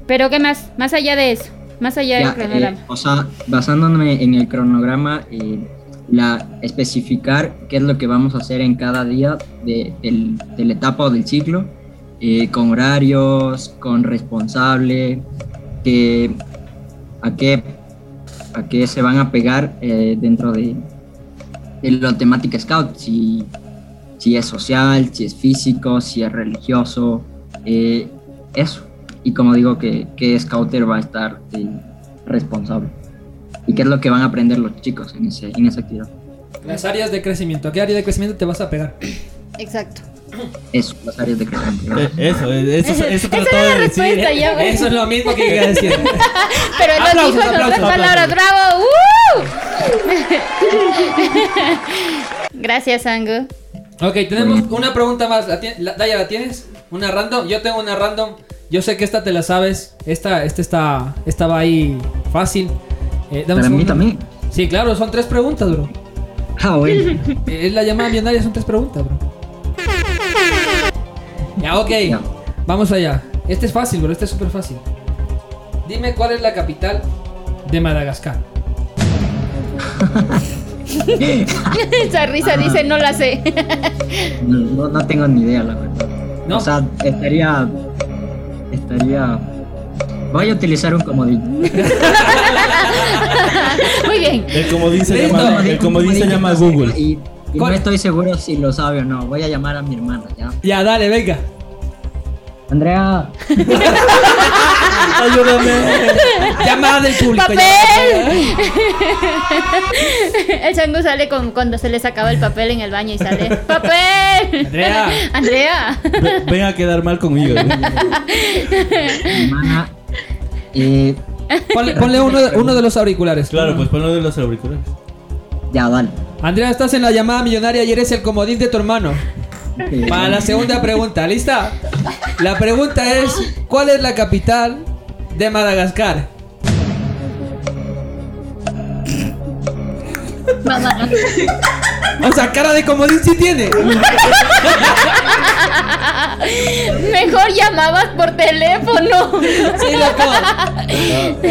Pero ¿qué más? Más allá de eso. Más allá Ya, del cronograma. eh, o sea, basándome en el cronograma, eh, la especificar qué es lo que vamos a hacer en cada día de, del- de la etapa o del ciclo, eh, con horarios, con responsable, que, a, qué, a qué se van a pegar eh, dentro de, de la temática scout, si, si es social, si es físico, si es religioso, eh, eso. Y como digo, que, que Scouter va a estar responsable. ¿Y qué es lo que van a aprender los chicos en, ese, en esa actividad? Las áreas de crecimiento. ¿A qué área de crecimiento te vas a pegar? Exacto. Eso, las áreas de crecimiento. Eh, Eso, eh, eso, eso, Esa trataba era la de decir. respuesta, ya. Eso es lo mismo que iba a decir. Pero él lo dijo en otras aplausos, palabras. ¡Bravo! ¡Uh! Gracias, Angu. Ok, tenemos una pregunta más. ¿La la- Daya, ¿la tienes? Una random. Yo tengo una random. Yo sé que esta te la sabes. Esta, esta está, estaba ahí fácil. Eh, dame Para mí también. Sí, claro, son tres preguntas, bro. Ah, bueno. Eh, Es la llamada millonaria, son tres preguntas, bro. Ya, ok. Vamos allá. Este es fácil, bro. Este es súper fácil. Dime cuál es la capital de Madagascar. Esa risa dice, no la sé. No, no- no tengo ni idea, la verdad. O sea, estaría. Estaría. Voy a utilizar un comodín. Muy bien. El comodín se llama, el comodín se llama Google. Y, y no estoy seguro si lo sabe o no. Voy a llamar a mi hermana, ¿ya? Ya, dale, venga. Andrea. Ayúdame. Llamada del público. ¡Papel! El chango sale con, cuando se les acaba el papel en el baño y sale ¡Papel! Andrea. Andrea. Ve- Ven a quedar mal conmigo. Mi hermana. Eh, Ponle, ponle uno, de- uno de los auriculares. Claro, pues ponlo de los auriculares. Ya, dale. Andrea, estás en la llamada millonaria y eres el comodín de tu hermano. Para la segunda pregunta, ¿lista? La pregunta es: ¿Cuál es la capital de Madagascar? O sea, cara de comodín sí tiene. Mejor llamabas por teléfono. Sí, loco. Ah,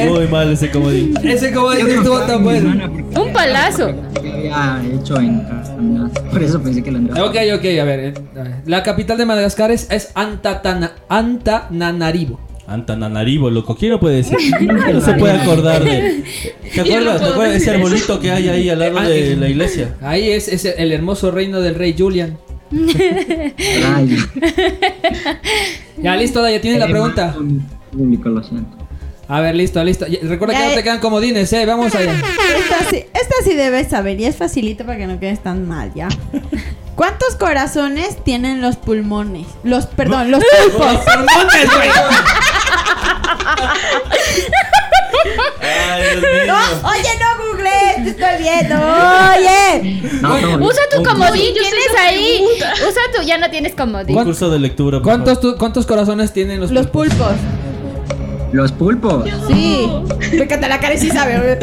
Muy mal ese comodín. Ese comodín estuvo tan bueno. Un palazo. Yo había hecho en. Por eso pensé que lo Andrea. Ok, ok, a ver. eh, a ver. La capital de Madagascar es, es Antatana- Antananarivo. Antananarivo, loco. ¿Quién lo puede decir? No se puede acordar de. ¿Te acuerdas? ¿Te acuerdas de ese arbolito que hay ahí al lado de la iglesia? Ahí es, es el hermoso reino del rey Julian. Ay, Ya, listo, ya tienes la pregunta. público, lo siento. A ver, listo, listo. Recuerda que Ya, no te quedan comodines, eh. Vamos allá. Esta sí, esta sí debes saber y es facilito para que no quedes tan mal, ¿ya? ¿Cuántos corazones tienen los pulmones? Los, perdón, los pulpos. Los pulmones, güey. Ay, Dios mío. No, oye, no googlees. te estoy viendo. Oye. Usa tu comodín, tienes ahí. Usa tu, ya no tienes comodín. Un curso de lectura. por ¿Cuántos, tu- ¿Cuántos corazones tienen los Los pulpos. Los pulpos. Sí. Me encanta la cara y sí sabe. favor.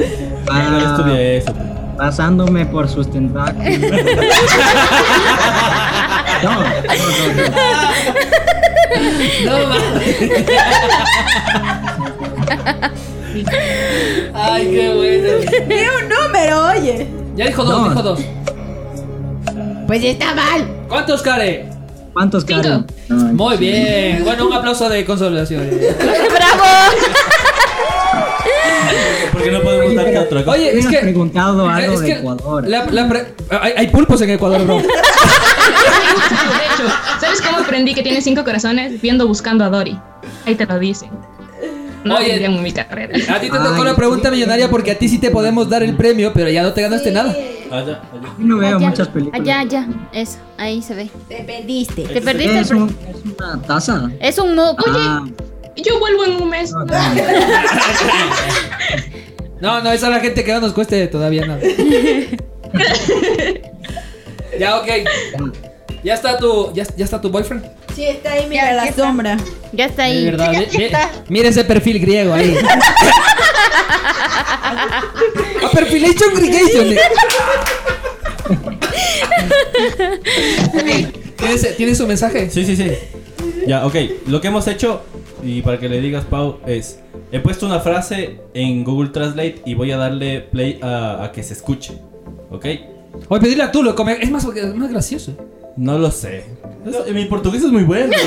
No Ah, estudié eso. pasándome por sus tentáculos. no, no, no, no. No mames. Ay, qué bueno. Di un número, oye. Ya dijo dos, No. dijo dos. Pues está mal. ¿Cuántos, Care? ¿Cuántos? No, Muy bien. Bueno, un aplauso de consolidación. ¡Bravo! Porque no podemos darte otra cosa. Oye, es que. preguntado algo es de que Ecuador. la- la pre- hay, hay pulpos en Ecuador, bro. De hecho, ¿sabes cómo aprendí que tiene cinco corazones? Viendo buscando a Dory. Ahí te lo dicen. No Oye. Oye, en mi carrera. A ti te tocó la pregunta sí. millonaria porque a ti sí te podemos dar el premio, pero ya no te ganaste nada. Allá, allá. no veo Allá, muchas películas. Allá, allá. Eso, ahí se ve. Te perdiste. Te perdiste el Es, pre- un- es una taza. Es un mu. Ah, Yo vuelvo en un mes. no, no. No, no, esa es la gente que no nos cueste todavía nada. ya, ok. Ya está tu, ya, ya está tu boyfriend. Sí, está ahí, mira la sombra. Ya está De ahí. verdad, ve- ve- mira ese perfil griego ahí. A perfilation gregation. ¿Tienes, ¿Tienes su mensaje? Sí, sí, sí. Ya, ok. Lo que hemos hecho, y para que le digas, Pau, es... He puesto una frase en Google Translate y voy a darle play a, a que se escuche. ¿Ok? Oye, pedirle a tú, loco. me- Es más, es más gracioso. No lo sé. Mi portugués es muy bueno.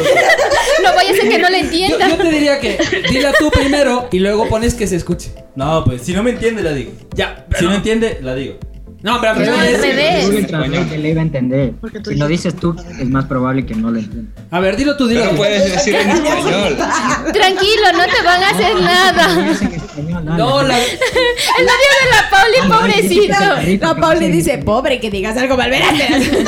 No vaya a ser que no le entienda. yo te diría que dile a tú primero y luego pones que se escuche. No, pues si no me entiende, la digo. Ya. Si no entiende, la digo. No, al No, al revés. Translate le iba a entender. Si lo dices tú, es más probable que no lo entienda. A ver, dilo tú, dilo Pero puedes decir en español. Tranquilo, no te van a hacer nada. No, la, El novio de la Pauli, pobrecito. No, Pauli dice, pobre, que digas algo malverante.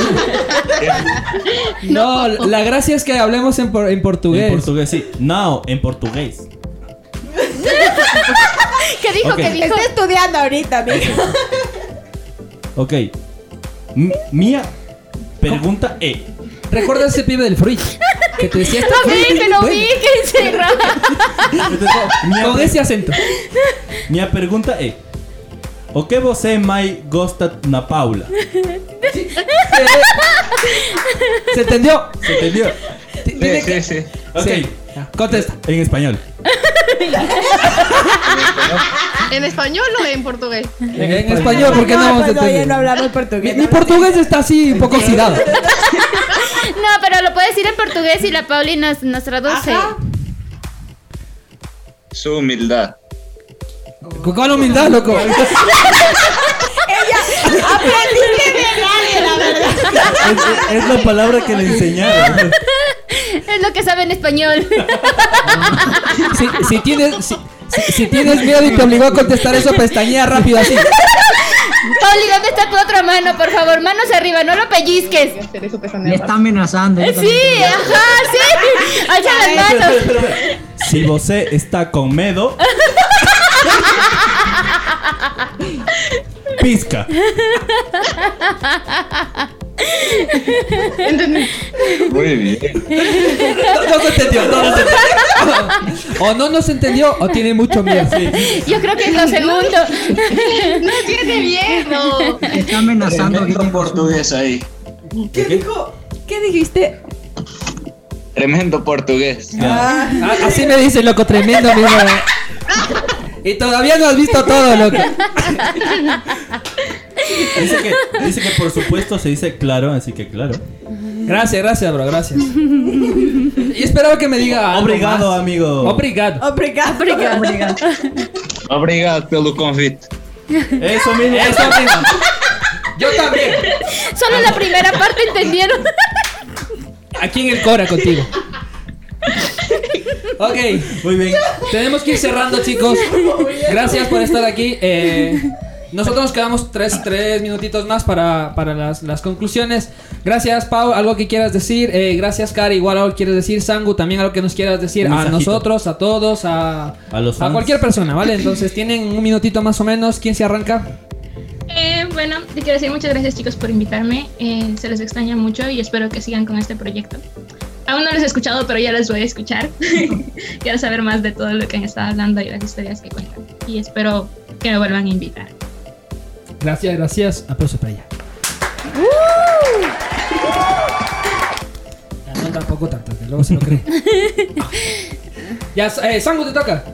no, la gracia es que hablemos en, por- en portugués. En portugués, sí. No, en portugués. ¿Qué dijo? Ok. ¿Qué dijo? Está estudiando ahorita, amigo. Ok. M- mía pregunta E. ¿Recuerdas ese pibe del fruit? Que te decía esta Lo vi, que lo bueno, vi, que encerrado. Minha, Con ese acento. minha pergunta é: O que você mais gosta na Paula? ¿Se entendió? ¿Se entendió? Sí, sí, sí. Ok. Sí. Contesta. En español. ¿En español o en portugués? En, en español, ¿por qué no vamos a no hablamos Mi, portugués. mi portugués está así un poco oxidado. No, pero lo puedes decir en portugués y la Pauli nos, nos traduce. Ajá. Su humildad. ¿Con cuál humildad, loco? Aprendiste de nadie, la verdad. Es, es la palabra que le enseñaron. Es lo que sabe en español. Si, si tienes, si, si- si tienes miedo y te obligó a contestar eso, pestañea rápido así. Pauli, ¿dónde está tu otra mano? Por favor, manos arriba, no lo pellizques. Me está amenazando. Sí, ajá, sí. Alza las manos. Si você está con pisca. Muy bien. No, no se entendió, no, no se entendió. O no nos entendió o tiene mucho miedo. Yo creo que es lo segundo. No tiene miedo. Está amenazando. Tremendo portugués ahí. ¿Qué dijo? ¿Qué dijiste? Tremendo portugués. Ah, así me dice, loco, tremendo, amigo. Y todavía no has visto todo, loco. Dice que, dice que por supuesto se dice claro, así que claro. Gracias, gracias, bro, gracias. Y esperaba que me diga. algo Obrigado, más. amigo. Obrigado. Obrigado. Obrigado. Obrigado pelo convite. Eso mismo. Eso mismo. Yo también. Solo la primera parte entendieron. Aquí en el Cora contigo. Ok, Muy bien. tenemos que ir cerrando, chicos. Gracias por estar aquí. Eh, nosotros nos quedamos tres, tres minutitos más para, para las, las conclusiones. Gracias, Pau. ¿Algo que quieras decir? Eh, gracias, Cari. Igual algo que quieres decir. Sangu, también algo que nos quieras decir. A nosotros, a todos, a, A los a cualquier persona, ¿vale? Entonces tienen un minutito más o menos. ¿Quién se arranca? Eh, bueno, te quiero decir muchas gracias chicos por invitarme. Eh, se les extraña mucho y espero que sigan con este proyecto. Aún no les he escuchado, pero ya les voy a escuchar. quiero saber más de todo lo que han estado hablando y las historias que cuentan. Y espero que me vuelvan a invitar. Gracias, gracias. Aplauso para ella. Ah, No, tampoco tanto, que luego se lo cree. ya, eh, Sangu, te toca.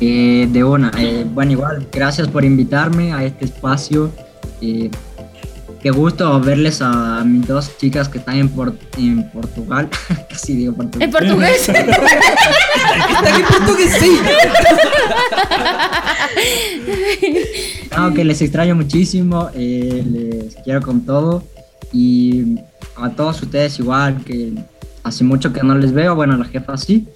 Eh, de una, eh, bueno, igual, gracias por invitarme a este espacio. Eh, qué gusto verles a mis dos chicas que están en, Por- en Portugal. Casi digo Portugal. ¿En portugués? Están en portugués, sí. No, que les extraño muchísimo, eh, les quiero con todo y a todos ustedes igual, que hace mucho que no les veo, bueno, a la jefa sí,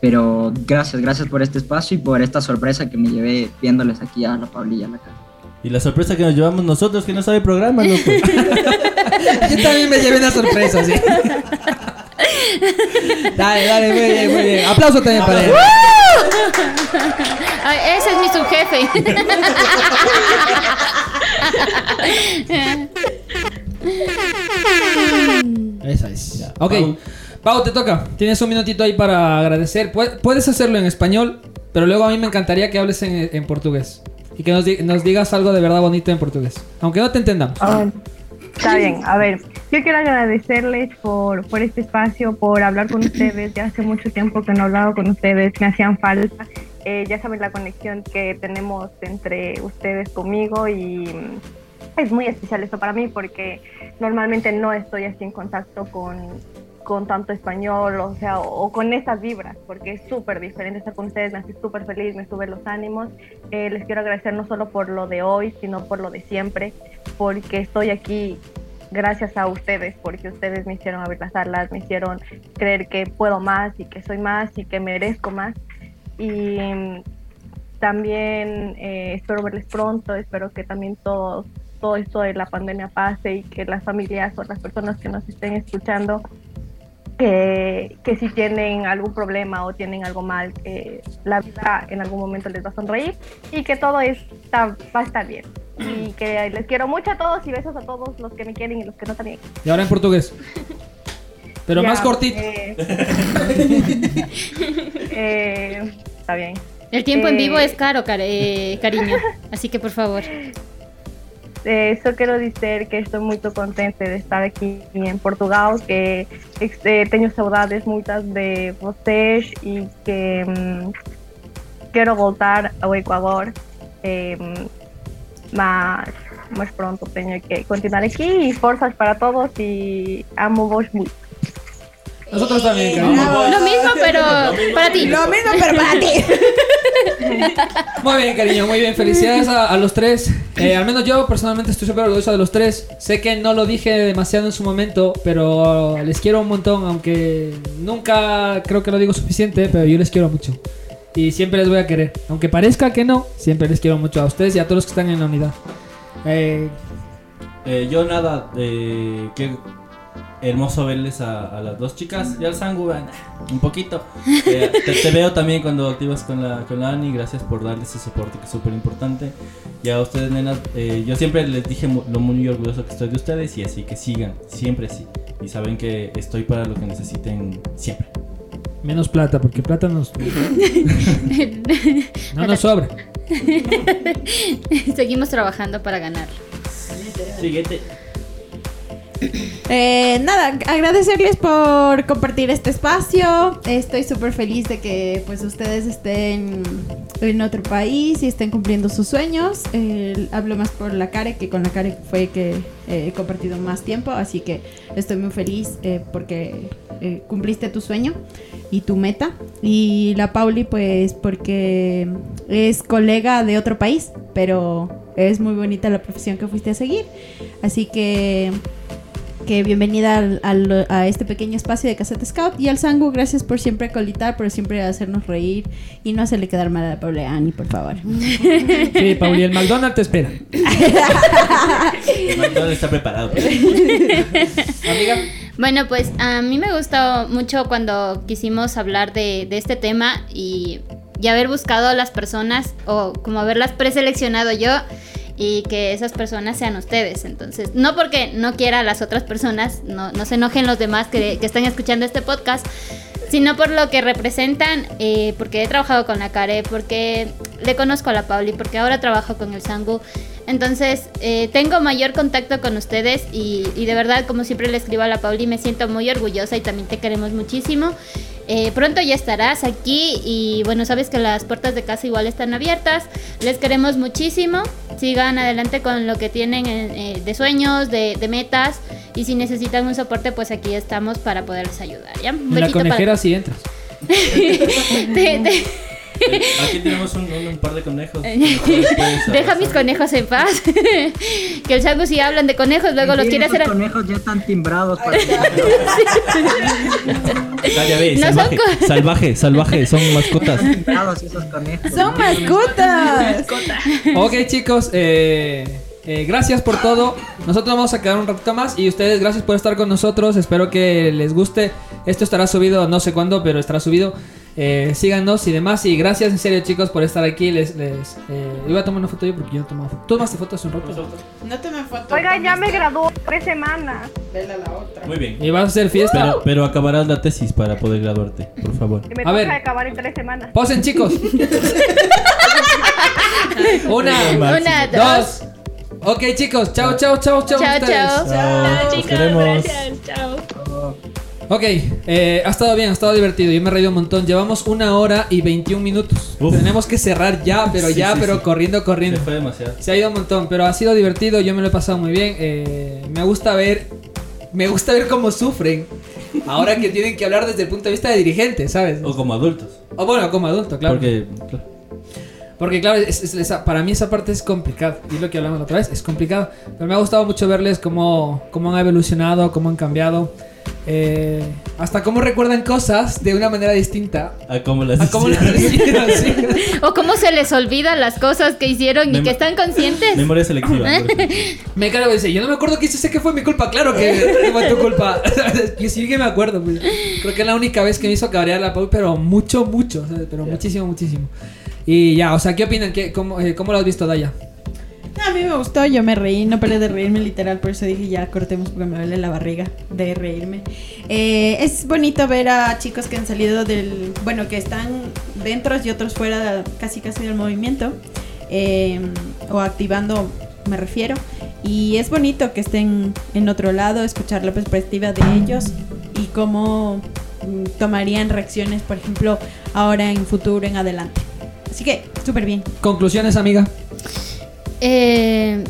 pero gracias, gracias por este espacio y por esta sorpresa que me llevé viéndoles aquí a la Paulilla, a la cara. Y la sorpresa que nos llevamos nosotros, que no sabe programa, loco. Yo también me llevé una sorpresa, sí. Dale, dale, muy bien, muy bien. Aplauso también para él. Ay, ese es mi subjefe. Esa es. Ok. Pau, te toca. Tienes un minutito ahí para agradecer. Pu- Puedes hacerlo en español, pero luego a mí me encantaría que hables en, en portugués. Y que nos, di- nos digas algo de verdad bonito en portugués. Aunque no te entendamos. Ah, está bien, a ver, yo quiero agradecerles por, por este espacio, por hablar con ustedes. Ya hace mucho tiempo que no he hablado con ustedes, me hacían falta. Eh, ya saben la conexión que tenemos entre ustedes conmigo y es muy especial esto para mí porque normalmente no estoy así en contacto con, con tanto español, o sea, o, o con estas vibras, porque es súper diferente estar con ustedes, me hace súper feliz, me sube los ánimos. Eh, les quiero agradecer no solo por lo de hoy, sino por lo de siempre, porque estoy aquí gracias a ustedes, porque ustedes me hicieron abrir las alas, me hicieron creer que puedo más y que soy más y que merezco más. Y también eh, espero verles pronto, espero que también todo, todo esto de la pandemia pase y que las familias o las personas que nos estén escuchando, que, que si tienen algún problema o tienen algo mal, que la vida en algún momento les va a sonreír y que todo está, va a estar bien. Y que les quiero mucho a todos y besos a todos los que me quieren y los que no también. Y ahora en portugués. Pero Ya, más cortito. eh, eh, está bien. El tiempo en Eh, vivo es caro, car- eh, cariño. Así que por favor. Eh, só quero dizer que estou muito contente de estar aqui em Portugal, que eh, tenho saudades muitas de vocês e que hum, quero voltar ao Equador, eh, mas, mas pronto, tenho que continuar aqui e forças para todos e amo-vos muito. Nosotros también, Lo mismo, pero para ti. Lo mismo, pero para ti. Muy bien, cariño, muy bien. Felicidades a, a los tres. Eh, al menos yo personalmente estoy súper orgulloso de los tres. Sé que no lo dije demasiado en su momento, pero les quiero un montón, aunque nunca creo que lo digo suficiente, pero yo les quiero mucho. Y siempre les voy a querer. Aunque parezca que no, siempre les quiero mucho a ustedes y a todos los que están en la unidad. Eh, Eh, yo nada, eh, qué hermoso verles a, a las dos chicas y al Sangu, eh, un poquito. Eh, te, te veo también cuando activas con la, con la Ani, gracias por darles ese soporte que es súper importante. Y a ustedes, nenas, eh, yo siempre les dije lo muy orgulloso que estoy de ustedes y así que sigan, siempre sí. Y saben que estoy para lo que necesiten siempre. menos plata, porque plata nos... no nos sobra. Seguimos trabajando para ganar. Siguiente. Eh, nada, agradecerles por compartir este espacio. Estoy súper feliz de que pues ustedes estén en otro país y estén cumpliendo sus sueños. Eh, hablo más por la Care, que con la Care fue que eh, he compartido más tiempo, así que estoy muy feliz eh, porque eh, cumpliste tu sueño y tu meta. Y la Pauli pues porque es colega de otro país, pero es muy bonita la profesión que fuiste a seguir. Así que que bienvenida al- al- a este pequeño espacio de Cassette Scout. Y al Sangu, gracias por siempre colitar, por siempre hacernos reír y no hacerle quedar mal a la Paula Ani, por favor. Sí, Pauli, el McDonald's te espera. El McDonald's está preparado. Bueno, pues a mí me gustó mucho cuando quisimos hablar de, de este tema y, y haber buscado a las personas o como haberlas preseleccionado yo y que esas personas sean ustedes. Entonces, no porque no quiera a las otras personas, no, no se enojen los demás que, que están escuchando este podcast, sino por lo que representan, eh, porque he trabajado con la Care, porque le conozco a la Pauli, porque ahora trabajo con el Sangu. Entonces, eh, tengo mayor contacto con ustedes y, y de verdad, como siempre le escribo a la Pauli, me siento muy orgullosa y también te queremos muchísimo. Eh, pronto ya estarás aquí y bueno, sabes que las puertas de casa igual están abiertas. Les queremos muchísimo. Sigan adelante con lo que tienen eh, de sueños, de, de metas. Y si necesitan un soporte, pues aquí estamos para poderles ayudar. ¿ya? Un la besito para- conejera sí entras. Te- te- Aquí tenemos un, un- un par de conejos. Deja mis conejos en paz. que el Sangu si hablan de conejos, luego los Sí, quiere hacer. conejos ya están timbrados para Ah, ya ves, No son salvaje, co- salvaje, salvaje, son mascotas. timbrados esos conejos. Son mascotas. Ok chicos, eh, eh, gracias por todo. Nosotros vamos a quedar un ratito más y ustedes gracias por estar con nosotros. Espero que les guste. Esto estará subido no sé cuándo, pero estará subido. Eh, síganos y demás. Y gracias en serio chicos por estar aquí. Les, les eh, iba a tomar una foto yo porque yo no tomaba foto. ¿Tú tomaste fotos un rato? No te me foto. Oiga, ya me graduó tres semanas. Vela la otra. Muy bien. ¿Y vas a hacer fiesta? Pero, pero acabarás la tesis para poder graduarte, por favor. Y me A ver. acabar en tres semanas. Posen chicos. Una, Una, dos. Ok chicos, chao, chao, chao, chao. Chao, chao. Chao, chicos, gracias. Chao. Ok, eh, ha estado bien, ha estado divertido. Yo me he reído un montón. Llevamos una hora y 21 minutos. Uf. Tenemos que cerrar ya, pero Sí, ya, sí, pero sí. corriendo, corriendo. Se fue demasiado. Se ha ido un montón, pero ha sido divertido. Yo me lo he pasado muy bien. eh, me gusta ver, me gusta ver cómo sufren. Ahora que tienen que hablar desde el punto de vista de dirigentes, ¿sabes? O como adultos. O bueno, como adulto, claro. Porque Porque claro, es- es- esa- para mí esa parte es complicada. Y es lo que hablamos la otra vez, es complicado. Pero me ha gustado mucho verles cómo, cómo han evolucionado, cómo han cambiado. Eh, hasta cómo recuerdan cosas de una manera distinta. a cómo las A cómo las hicieron. sí. O cómo se les olvidan las cosas que hicieron y que están conscientes. Memoria selectiva. Me claro, dice, yo no me acuerdo que hice, sé que fue mi culpa, claro que fue tu culpa. yo sí que me acuerdo, pues. Creo que es la única vez que me hizo cabrear la Paul, pero mucho, mucho, ¿sabes? pero muchísimo, muchísimo. Y ya, o sea, ¿qué opinan? ¿Qué, cómo, eh, ¿Cómo lo has visto, Daya? A mí me gustó, yo me reí, no paré de reírme literal, por eso dije ya cortemos porque me duele la barriga de reírme. Eh, es bonito ver a chicos que han salido del, bueno, que están dentro y otros fuera casi casi del movimiento, eh, o activando, me refiero. Y es bonito que estén en otro lado, escuchar la perspectiva de ellos y cómo mm, tomarían reacciones, por ejemplo, ahora en futuro, en adelante. Así que, súper bien. Conclusiones, amiga. Eh,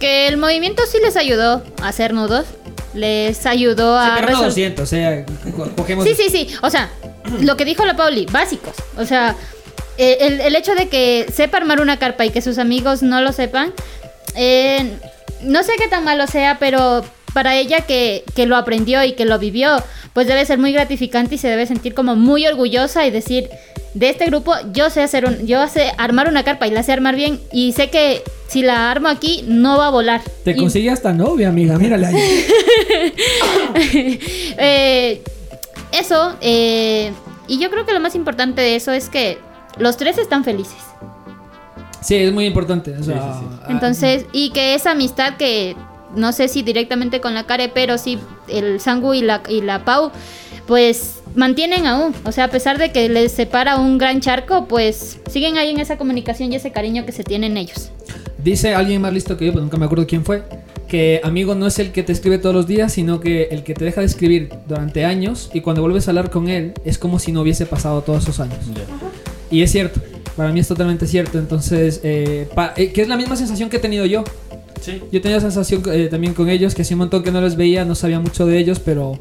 que el movimiento sí les ayudó a hacer nudos. Les ayudó a Pero no resol- 200, o sea, co- cogemos... Sí, sí, sí. O sea, lo que dijo la Pauli, básicos. O sea, eh, el, el hecho de que sepa armar una carpa y que sus amigos no lo sepan, eh, no sé qué tan malo sea, pero para ella que, que lo aprendió y que lo vivió, pues debe ser muy gratificante y se debe sentir como muy orgullosa y decir, de este grupo yo sé hacer un, yo sé armar una carpa y la sé armar bien y sé que si la armo aquí no va a volar. Te Y- consigue hasta novia, amiga, mírale ahí. Eh, eso, eh, y yo creo que lo más importante de eso es que los tres están felices. Sí, es muy importante. o sea, ah, Entonces, y que esa amistad que no sé si directamente con la Care, pero sí el Sangu y la, y la Pau, pues mantienen aún. O sea, a pesar de que les separa un gran charco, pues siguen ahí en esa comunicación y ese cariño que se tienen ellos. Dice alguien más listo que yo, pues nunca me acuerdo quién fue, que amigo no es el que te escribe todos los días, sino que el que te deja de escribir durante años y cuando vuelves a hablar con él es como si no hubiese pasado todos esos años. Y es cierto, para mí es totalmente cierto. Entonces, eh, pa- eh, que es la misma sensación que he tenido yo. Sí. Yo tenía sensación eh, también con ellos, que hacía un montón que no les veía, no sabía mucho de ellos, pero,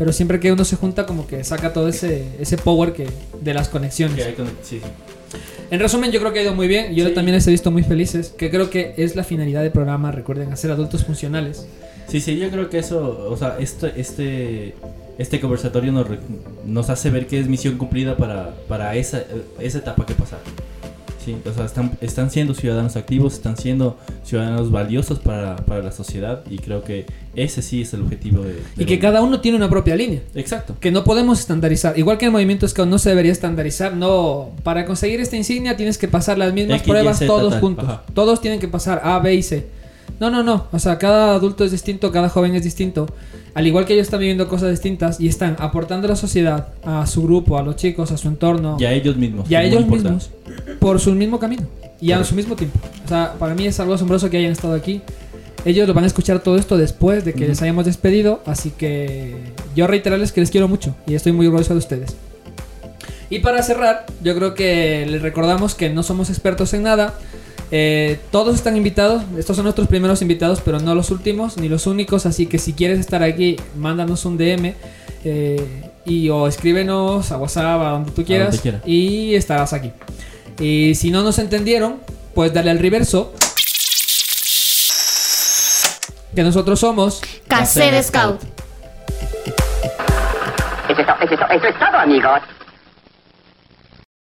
pero siempre que uno se junta como que saca todo ese, ese power que, de las conexiones. Con- sí. En resumen, yo creo que ha ido muy bien. Yo también les he visto muy felices. Que creo que es la finalidad del programa. Recuerden, hacer adultos funcionales. Sí, sí, yo creo que eso, o sea, este, este, este conversatorio nos, nos hace ver que es misión cumplida para, para esa, esa etapa que pasar. O sea, están, están siendo ciudadanos activos, están siendo ciudadanos valiosos para, para la sociedad y creo que ese sí es el objetivo de... de Y que cada uno tiene una propia línea. Exacto. Que no podemos estandarizar. Igual que el movimiento Scout no se debería estandarizar. No, para conseguir esta insignia tienes que pasar las mismas X, pruebas Z, todos tal. juntos. Ajá. Todos tienen que pasar A, B y C. No, no, no. O sea, cada adulto es distinto, cada joven es distinto. Al igual que ellos están viviendo cosas distintas y están aportando a la sociedad, a su grupo, a los chicos, a su entorno. Y a ellos mismos. Y a ellos mismos. Por su mismo camino. Y a Correcto. su mismo tiempo. O sea, para mí es algo asombroso que hayan estado aquí. Ellos lo van a escuchar todo esto después de que les hayamos despedido. Así que yo reiterarles que les quiero mucho. Y estoy muy orgulloso de ustedes. Y para cerrar, yo creo que les recordamos que no somos expertos en nada. Eh, todos están invitados. Estos son nuestros primeros invitados, pero no los últimos ni los únicos. Así que si quieres estar aquí, mándanos un DM. eh, y o escríbenos a WhatsApp, a donde tú quieras. donde quiera. Y estarás aquí. Y si no nos entendieron, pues dale al reverso. Que nosotros somos. Cassette Scout. Eso es, to- eso es to- eso es todo, amigos.